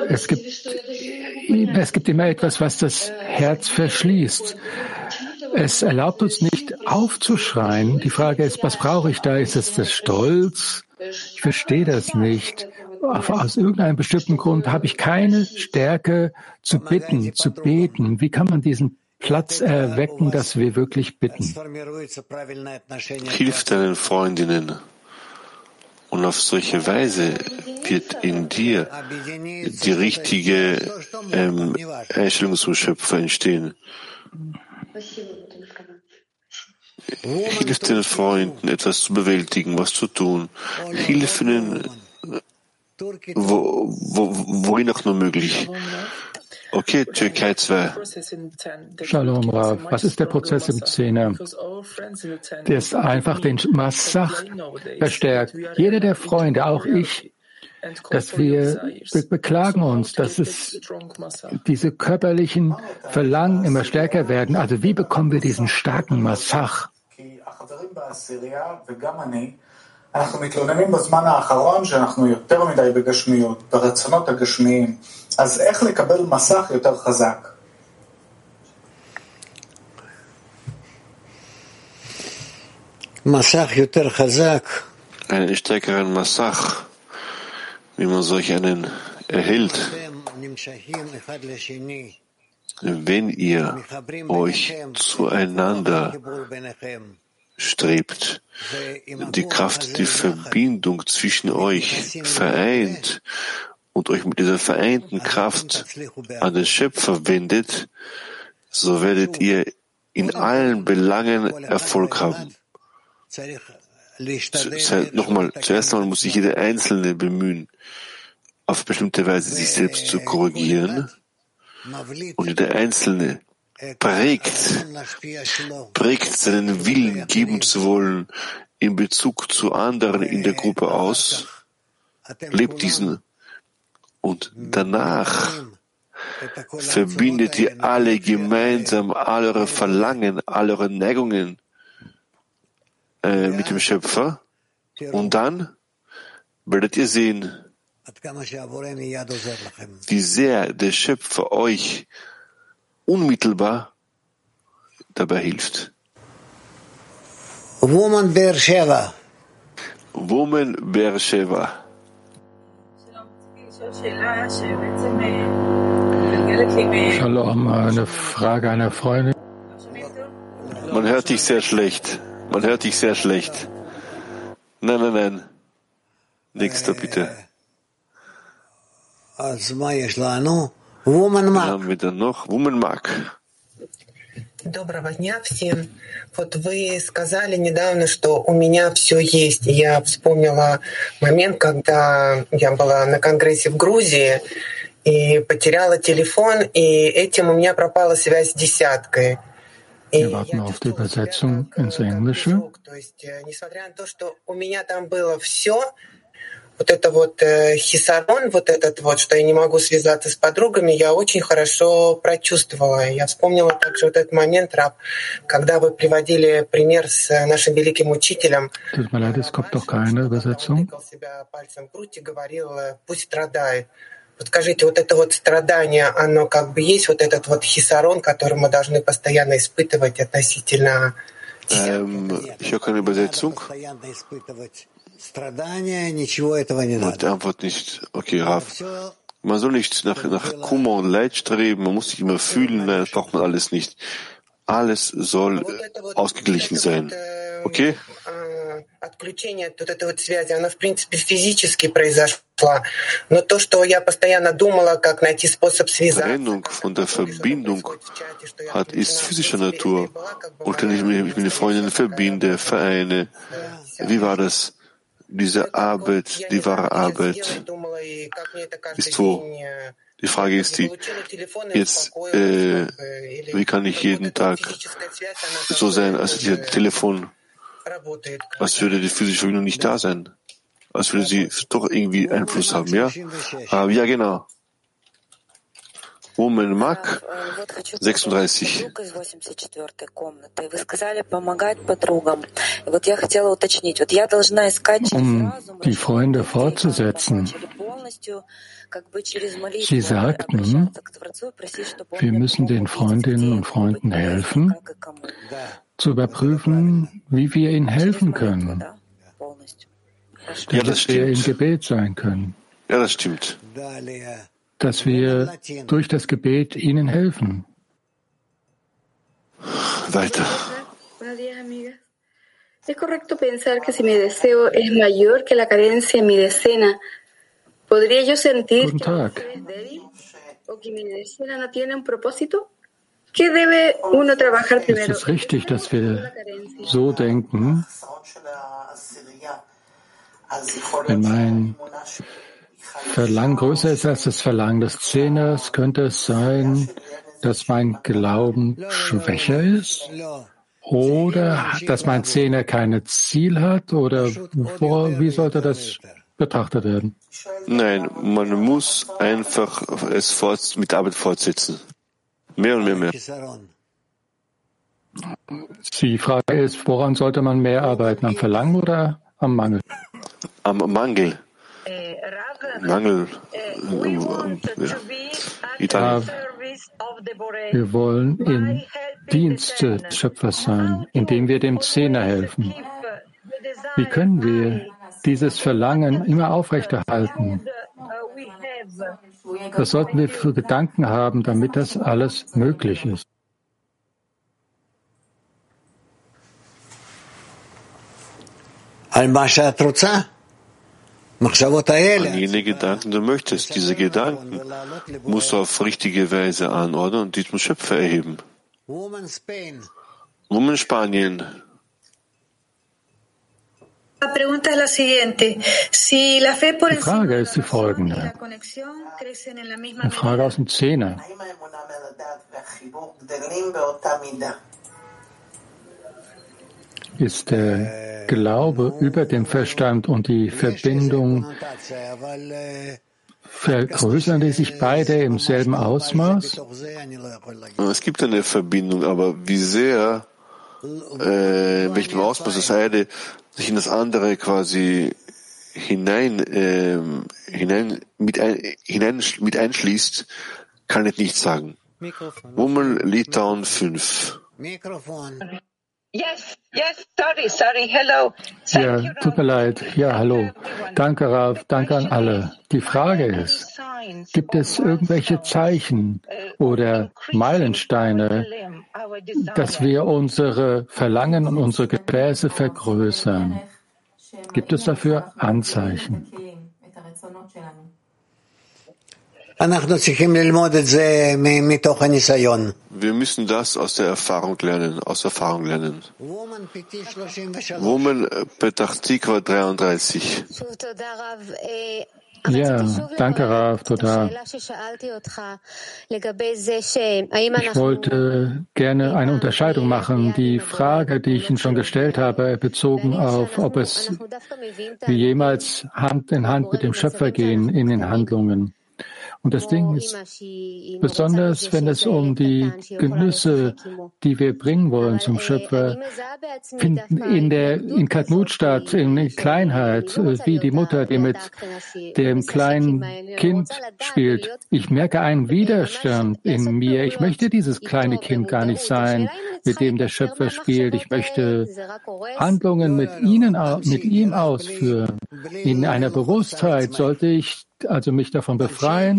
Es gibt, es gibt immer etwas, was das Herz verschließt. Es erlaubt uns nicht aufzuschreien. Die Frage ist, was brauche ich da? Ist es das Stolz? Ich verstehe das nicht. Aus irgendeinem bestimmten Grund habe ich keine Stärke zu bitten, zu beten. Wie kann man diesen Platz erwecken, dass wir wirklich bitten? Hilf deinen Freundinnen. Und auf solche Weise wird in dir die richtige ähm, Einstellung zum Schöpfer entstehen. Hilf den Freunden, etwas zu bewältigen, was zu tun. Hilf ihnen, wo, wo, wohin auch nur möglich. Okay, Türkei 2. Shalom Rav. Was ist der Prozess im Zehner? Der ist einfach den Massach verstärkt. Jeder der Freunde, auch ich, dass wir, wir beklagen uns, dass es diese körperlichen Verlangen immer stärker werden. Also wie bekommen wir diesen starken Massach? אנחנו מתלוננים בזמן האחרון שאנחנו יותר מדי בגשמיות, ברצונות הגשמיים. אז איך לקבל מסך יותר חזק? מסך יותר חזק. Einen stärkeren Massach, wie man solch einen erhält. Wenn ihr euch zueinander strebt, die Kraft, die Verbindung zwischen euch vereint und euch mit dieser vereinten Kraft an den Schöpfer wendet, so werdet ihr in allen Belangen Erfolg haben. Nochmal, zuerst einmal muss sich jeder Einzelne bemühen, auf bestimmte Weise sich selbst zu korrigieren und jeder Einzelne prägt, prägt seinen Willen geben zu wollen in Bezug zu anderen in der Gruppe aus, lebt diesen. Und danach verbindet ihr alle gemeinsam all eure Verlangen, all eure Neigungen äh, mit dem Schöpfer. Und dann werdet ihr sehen, wie sehr der Schöpfer euch unmittelbar dabei hilft. Woman Beersheba. Woman Beersheba. Shalom, eine Frage einer Freundin. Man hört dich sehr schlecht. Man hört dich sehr schlecht. Nein, nein, nein. Nächster bitte. Dann noch? Woman Mark. Доброго дня всем. Вот вы сказали недавно, что у меня все есть. Я вспомнила момент, когда я была на конгрессе в Грузии и потеряла телефон, и этим у меня пропала связь с десяткой. Wir warten auf die Übersetzung ins Englische. То есть, несмотря на то, что у меня там было все, вот это вот э, хисарон, вот этот вот, что я не могу связаться с подругами, я очень хорошо прочувствовала. Я вспомнила также вот этот момент, Раб, когда вы приводили пример с нашим великим учителем. Es kommt doch keine Übersetzung. себя пальцем в грудь и говорил, пусть страдает. Вот скажите, вот это вот страдание, оно как бы есть вот этот вот хисарон, который мы должны постоянно испытывать относительно ähm, habe keine Übersetzung. Страдания, ничего этого не надо. Antwort nicht. Okay, Raf. Man soll nicht nach, nach Kummer und Leid streben, man muss sich immer fühlen, das braucht man alles nicht. Alles soll ausgeglichen sein. Okay? отключение от этой вот связи, оно, в принципе, физически произошла. Но то, что я постоянно думала, как найти способ связаться... Trennung von der Verbindung hat, ist physischer Natur. Und wenn ich mich mit den Freunden verbinde, vereine, wie war das? Diese Arbeit, die wahre Arbeit, ist wo? Die Frage ist die, jetzt, äh, wie kann ich jeden Tag so sein, als hätte ich ein Telefon als würde die physische Verbindung nicht da sein. Als würde sie doch irgendwie Einfluss haben, ja? Aber ja, genau. Woman Mac 36. Um die Freunde fortzusetzen, Sie sagten, wir müssen den Freundinnen und Freunden helfen, zu überprüfen, wie wir ihnen helfen können. Ja, das stimmt. wir im Gebet sein können. Ja, das stimmt. Dass wir durch das Gebet ihnen helfen. Weiter. ¿Es correcto pensar que si mi deseo es mayor que la carencia en mi decena, podría yo sentir Guten Tag. que mi deseo es débil o que mi decena no tiene un propósito? ¿Qué debe uno trabajar primero? Ist es richtig, dass wir so denken? Wenn mein Verlangen größer ist als das Verlangen des Zehners, könnte es sein, dass mein Glauben schwächer ist? Oder dass mein Zehner kein Ziel hat? Oder wo, wie sollte das betrachtet werden? Nein, man muss einfach es fort, mit Arbeit fortsetzen. Mehr und mehr, mehr. Die Frage ist, woran sollte man mehr arbeiten? Am Verlangen oder am Mangel? Am Mangel. Mangel. Ja, wir wollen im Dienst des Schöpfers sein, indem wir dem Zehner helfen. Wie können wir dieses Verlangen immer aufrechterhalten? Was sollten wir für Gedanken haben, damit das alles möglich ist? An jene Gedanken du möchtest, diese Gedanken musst du auf richtige Weise anordnen und die zum Schöpfer erheben. Woman Spanien. Die Frage ist die folgende. Eine Frage aus dem Zehner. Ist der Glaube über dem Verstand und die Verbindung vergrößern die sich beide im selben Ausmaß? Es gibt eine Verbindung, aber wie sehr, äh, in welchem Ausmaß das eine sich in das andere quasi hinein, äh, hinein, mit, ein, hinein mit einschließt, kann ich nicht sagen. Woman Litauen 5. Yes, yes, sorry, sorry, hello. Thank ja, tut mir leid. Ja, hallo. Danke, Rav. Danke an alle. Die Frage ist, gibt es irgendwelche Zeichen oder Meilensteine, dass wir unsere Verlangen und unsere Gefäße vergrößern? Gibt es dafür Anzeichen? Wir müssen das aus der Erfahrung lernen, aus Erfahrung lernen. Woman Petach Tikva 33. Ja, danke, Rav, total. Ich wollte gerne eine Unterscheidung machen. Die Frage, die ich Ihnen schon gestellt habe, bezogen auf, ob es wie jemals Hand in Hand mit dem Schöpfer gehen in den Handlungen. Und das Ding ist, besonders wenn es um die Genüsse, die wir bringen wollen zum Schöpfer, finden in der in Katnut statt, in Kleinheit, wie die Mutter, die mit dem kleinen Kind spielt. Ich merke einen Widerstand in mir. Ich möchte dieses kleine Kind gar nicht sein. mit dem der Schöpfer spielt. Ich möchte Handlungen mit ihnen, mit ihm ausführen. In einer Bewusstheit sollte ich also mich davon befreien.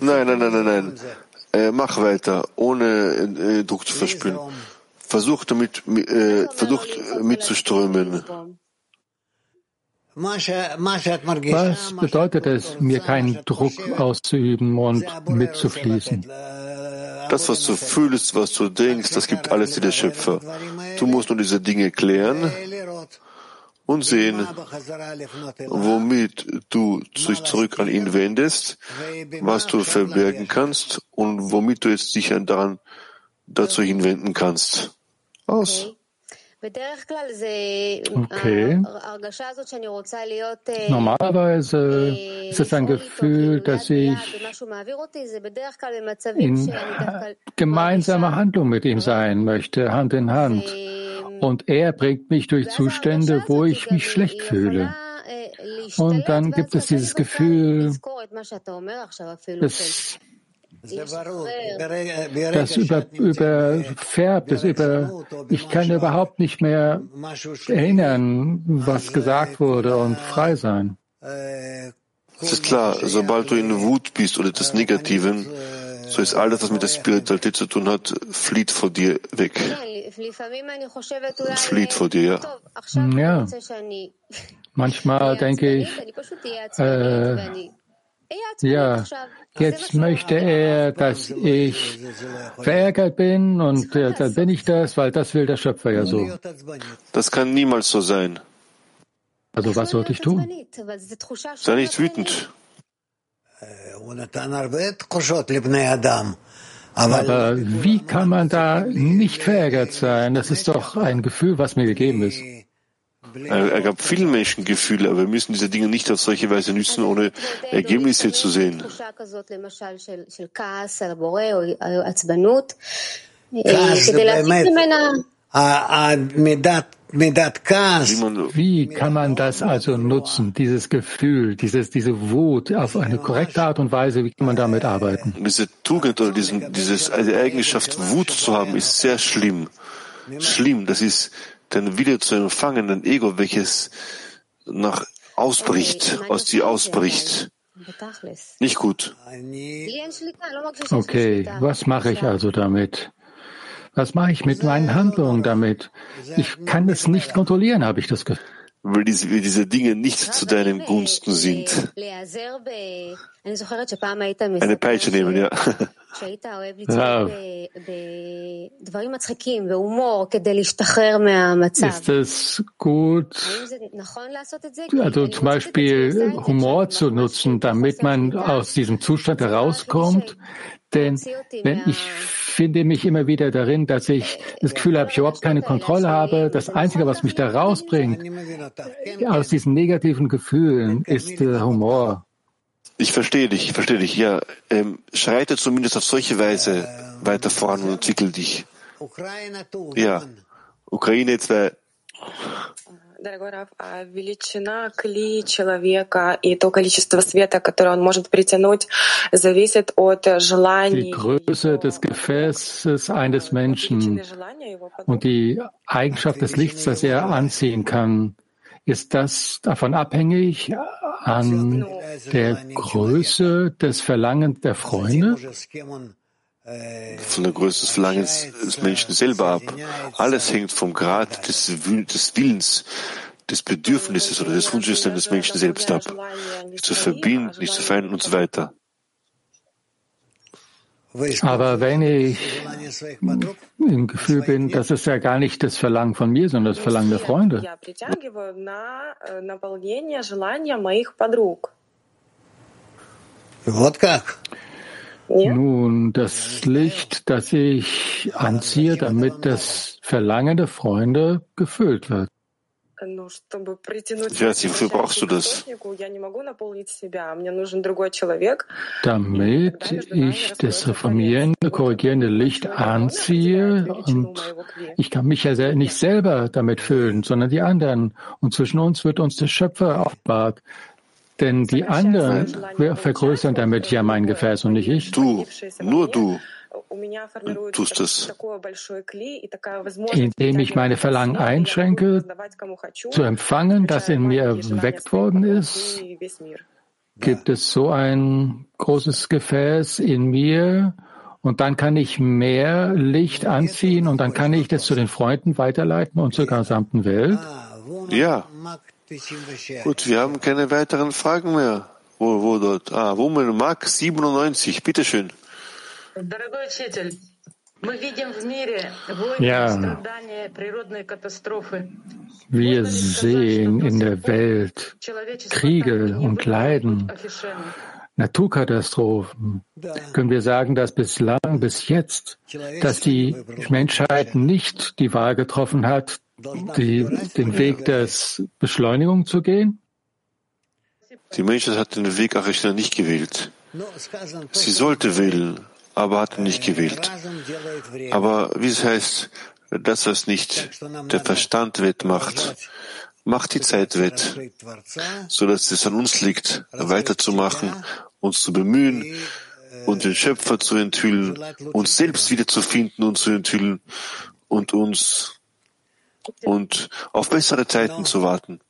Nein, nein, nein, nein, nein. Äh, mach weiter, ohne äh, Druck zu verspüren. Versuch damit, äh, versucht mitzuströmen. Was bedeutet es, mir keinen Druck auszuüben und mitzufließen? Das, was du fühlst, was du denkst, das gibt alles dir der Schöpfer. Du musst nur diese Dinge klären und sehen, womit du dich zurück an ihn wendest, was du verbergen kannst und womit du jetzt dich daran dazu hinwenden kannst. Aus. Okay. Normalerweise ist es ein Gefühl, dass ich in gemeinsamer Handlung mit ihm sein möchte, Hand in Hand. Und er bringt mich durch Zustände, wo ich mich schlecht fühle. Und dann gibt es dieses Gefühl, dass das über, überfärbt, das über, ich kann überhaupt nicht mehr erinnern, was gesagt wurde und frei sein. Es ist klar, sobald du in Wut bist oder des Negativen, so ist alles, was mit der Spiritualität zu tun hat, flieht vor dir weg. Flieht vor dir, ja. Ja. Manchmal (laughs) denke ich, äh, ja, jetzt möchte er, dass ich verärgert bin und äh, dann bin ich das, weil das will der Schöpfer ja so. Das kann niemals so sein. Also was sollte ich tun? Sei nicht wütend. Aber wie kann man da nicht verärgert sein? Das ist doch ein Gefühl, was mir gegeben ist. Er, er gab vielen Menschen Gefühle, aber wir müssen diese Dinge nicht auf solche Weise nützen, ohne Ergebnisse zu sehen. Wie kann man das also nutzen, dieses Gefühl, dieses, diese Wut auf eine korrekte Art und Weise, wie kann man damit arbeiten? Diese Tugend oder diesen, dieses, eine Eigenschaft, Wut zu haben, ist sehr schlimm. Schlimm, das ist den wieder zu empfangenen Ego, welches nach ausbricht, aus dir ausbricht. Nicht gut. Okay, was mache ich also damit? Was mache ich mit meinen Handlungen damit? Ich kann es nicht kontrollieren, habe ich das Gefühl weil diese, weil diese Dinge nicht zu deinen Gunsten sind. Eine Peitsche nehmen, ja. (laughs) Ist es gut, also zum Beispiel Humor zu nutzen, damit man aus diesem Zustand herauskommt? Denn wenn ich finde mich immer wieder darin, dass ich das Gefühl habe, ich überhaupt keine Kontrolle habe. Das Einzige, was mich da rausbringt aus diesen negativen Gefühlen, ist der Humor. Ich verstehe dich, ich verstehe dich. Ja, ähm, schreite zumindest auf solche Weise weiter voran und entwickel dich. Ja, Ukraine zwei Дорогой Раф, а величина кли человека и то количество света, которое он может притянуть, зависит от желаний. Die Größe des Gefäßes eines Menschen und die Eigenschaft des Lichts, das er anziehen kann, ist das davon abhängig an der Größe des Verlangens der Freunde? von der Größe des Verlangens des Menschen selber ab. Alles hängt vom Grad des, Willens, des Bedürfnisses oder des Wunsches des Menschen selbst ab. Nicht zu verbinden, nicht zu verändern und so weiter. Aber wenn ich im Gefühl bin, das ist ja gar nicht das Verlangen von mir, sondern das Verlangen der Freunde. Nun, das Licht, das ich anziehe, damit das Verlangen der Freunde gefüllt wird. Jati, wofür brauchst du das? Damit ich das reformierende, korrigierende Licht anziehe und ich kann mich ja nicht selber damit füllen, sondern die anderen. Und zwischen uns wird uns der Schöpfer aufbahrt. Denn die anderen vergrößern damit ja mein Gefäß und nicht ich. Du, nur du. Tust das. Indem ich meine Verlangen einschränke, zu empfangen, das in mir erweckt worden ist, gibt es so ein großes Gefäß in mir und dann kann ich mehr Licht anziehen und dann kann ich das zu den Freunden weiterleiten und zur gesamten Welt. Ja. Gut, wir haben keine weiteren Fragen mehr. Wo, wo dort? Ah, Woman Mark 97, bitteschön. Ja, wir sehen in der Welt Kriege und Leiden, Naturkatastrophen. Können wir sagen, dass bislang, bis jetzt, dass die Menschheit nicht die Wahl getroffen hat, die, den Weg der Beschleunigung zu gehen? Die Menschheit hat den Weg Arishna nicht gewählt. Sie sollte wählen, aber hat ihn nicht gewählt. Aber wie es heißt, dass das nicht der Verstand wettmacht, macht die Zeit wett, so dass es an uns liegt, weiterzumachen, uns zu bemühen und den Schöpfer zu enthüllen, uns selbst wiederzufinden und zu enthüllen und uns und auf bessere Zeiten zu warten.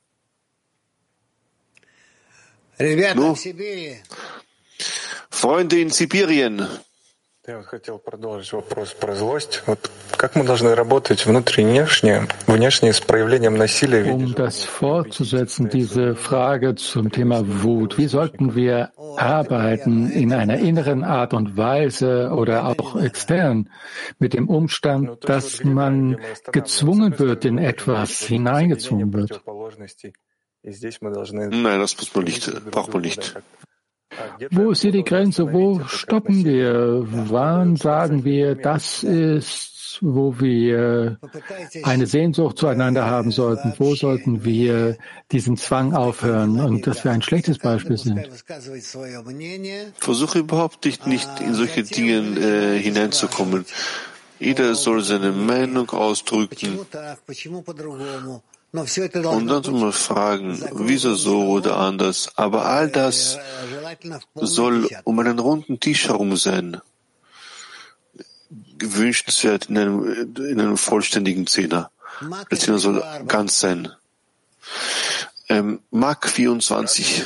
Ну, Freunde in Sibirien. Я хотел продолжить вопрос про злость. Вот как мы должны работать внутренне, внешне, внешне с проявлением насилия? Um das fortzusetzen, diese Frage zum Thema Wut. Wie sollten wir arbeiten in einer inneren Art und Weise oder auch extern mit dem Umstand, dass man gezwungen wird, in etwas hineingezwungen wird? Nein, das muss man nicht, braucht man nicht. Wo ist hier die Grenze? Wo stoppen wir? Wann sagen wir, das ist, wo wir eine Sehnsucht zueinander haben sollten? Wo sollten wir diesen Zwang aufhören und dass wir ein schlechtes Beispiel sind? Versuche überhaupt nicht, nicht in solche Dinge äh, hineinzukommen. Jeder soll seine Meinung ausdrücken und dann soll man fragen, wieso so oder anders. Aber all das soll um einen runden Tisch herum sein. Wünschenswert in einem, in einem vollständigen Zehner. Der Zehner soll ganz sein. Ähm, Mark 24.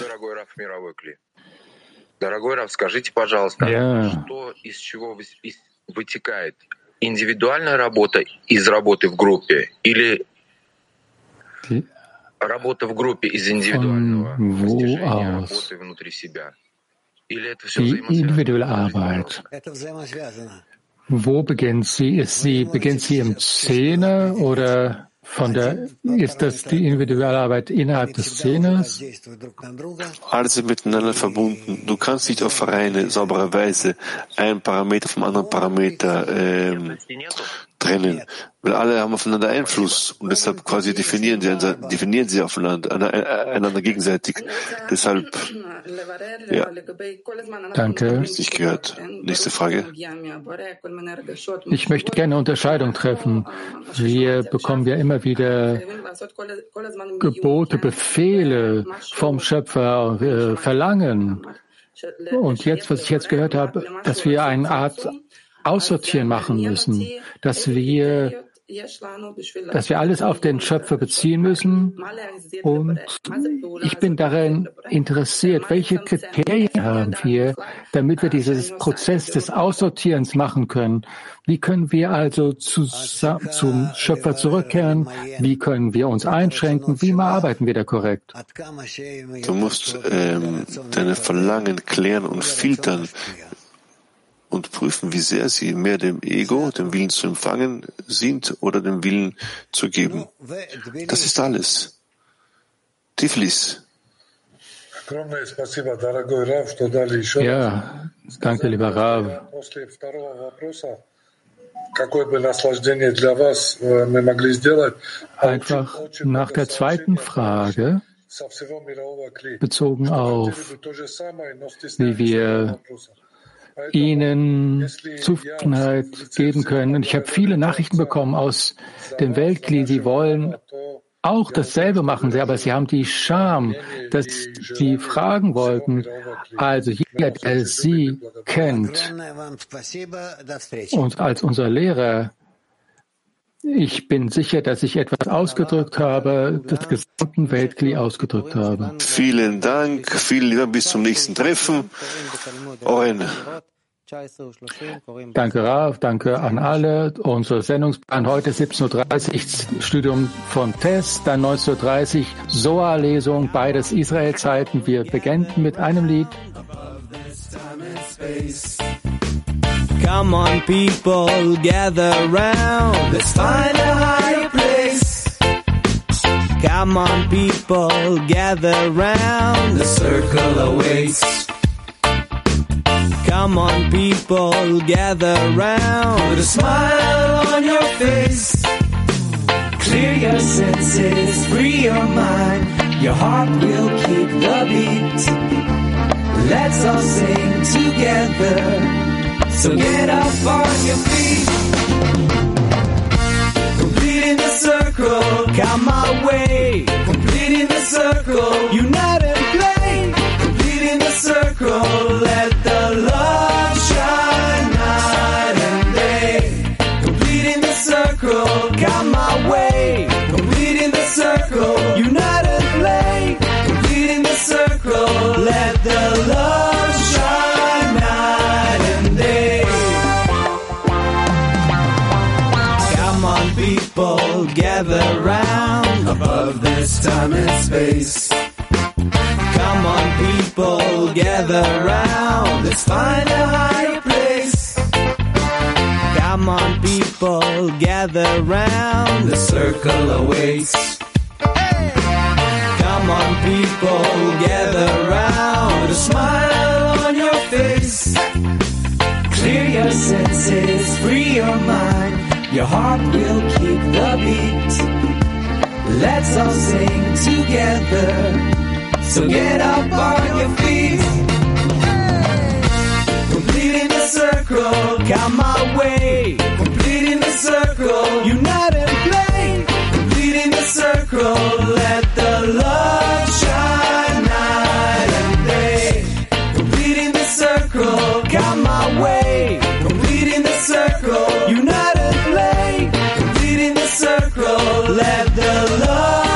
Дорогой Раф, скажите, пожалуйста, ja. что из чего вытекает? Индивидуальная работа из работы в группе или Работа в группе из индивидуального достижения работы внутри себя. Или это все Die individuelle Arbeit. Wo beginnt sie? Ist sie, beginnt sie im Zehner oder von der, ist das die individuelle Arbeit innerhalb des Zehners? Alles sind miteinander verbunden. Du kannst nicht auf reine, saubere Weise einen Parameter vom anderen Parameter ähm, trennen, weil alle haben aufeinander Einfluss und deshalb quasi definieren sie, definieren sie aufeinander, einander gegenseitig. Deshalb, ja. Danke. Nicht gehört. Nächste Frage. Ich möchte gerne Unterscheidung treffen. Wir bekommen ja immer wieder Gebote, Befehle vom Schöpfer, äh, Verlangen. Und jetzt, was ich jetzt gehört habe, dass wir eine Art aussortieren machen müssen, dass wir, dass wir alles auf den Schöpfer beziehen müssen. Und ich bin darin interessiert, welche Kriterien haben wir, damit wir dieses Prozess des Aussortierens machen können. Wie können wir also zu, zum Schöpfer zurückkehren? Wie können wir uns einschränken? Wie arbeiten wir da korrekt? Du musst ähm, deine Verlangen klären und filtern, und prüfen, wie sehr sie mehr dem Ego, dem Willen zu empfangen sind oder dem Willen zu geben. Das ist alles. Tiflis. Ja, danke, lieber Rav. Einfach nach der zweiten Frage, bezogen auf, wie wir ihnen Zufriedenheit geben können. Und ich habe viele Nachrichten bekommen aus dem Weltkli, die wollen auch dasselbe machen sie, aber sie haben die Scham, dass sie fragen wollten. Also jeder, der sie kennt und als unser Lehrer, ich bin sicher, dass ich etwas ausgedrückt habe, das gesamten Weltkli ausgedrückt habe. Vielen Dank, vielen Dank, bis zum nächsten Treffen. Oren. Danke, Raf, danke an alle. Unser Sendungsplan heute 17.30 Uhr Studium von Tess, dann 19.30 Uhr Soa-Lesung, beides Israel-Zeiten. Wir beginnen mit einem Lied. Come on, people, gather round. Let's find a higher place. Come on, people, gather round. The circle awaits. Come on, people, gather round. Put a smile on your face. Clear your senses, free your mind. Your heart will keep the beat. Let's all sing together. So get up on your feet. Completing the circle, come my way. Completing the circle, unite and play. Completing the circle, let the love shine night and day. Completing the circle, come my way. Completing the circle, time and space. Come on, people, gather round. Let's find a higher place. Come on, people, gather round. The circle awaits. Come on, people, gather round. A smile on your face. Clear your senses, free your mind. Your heart will keep the beat. Let's all sing together. So get up on your feet. Completing the circle, got my way. Completing the circle, unite and play. Completing the circle, let the love shine night and day. Completing the circle, got my way. Completing the circle. Let the love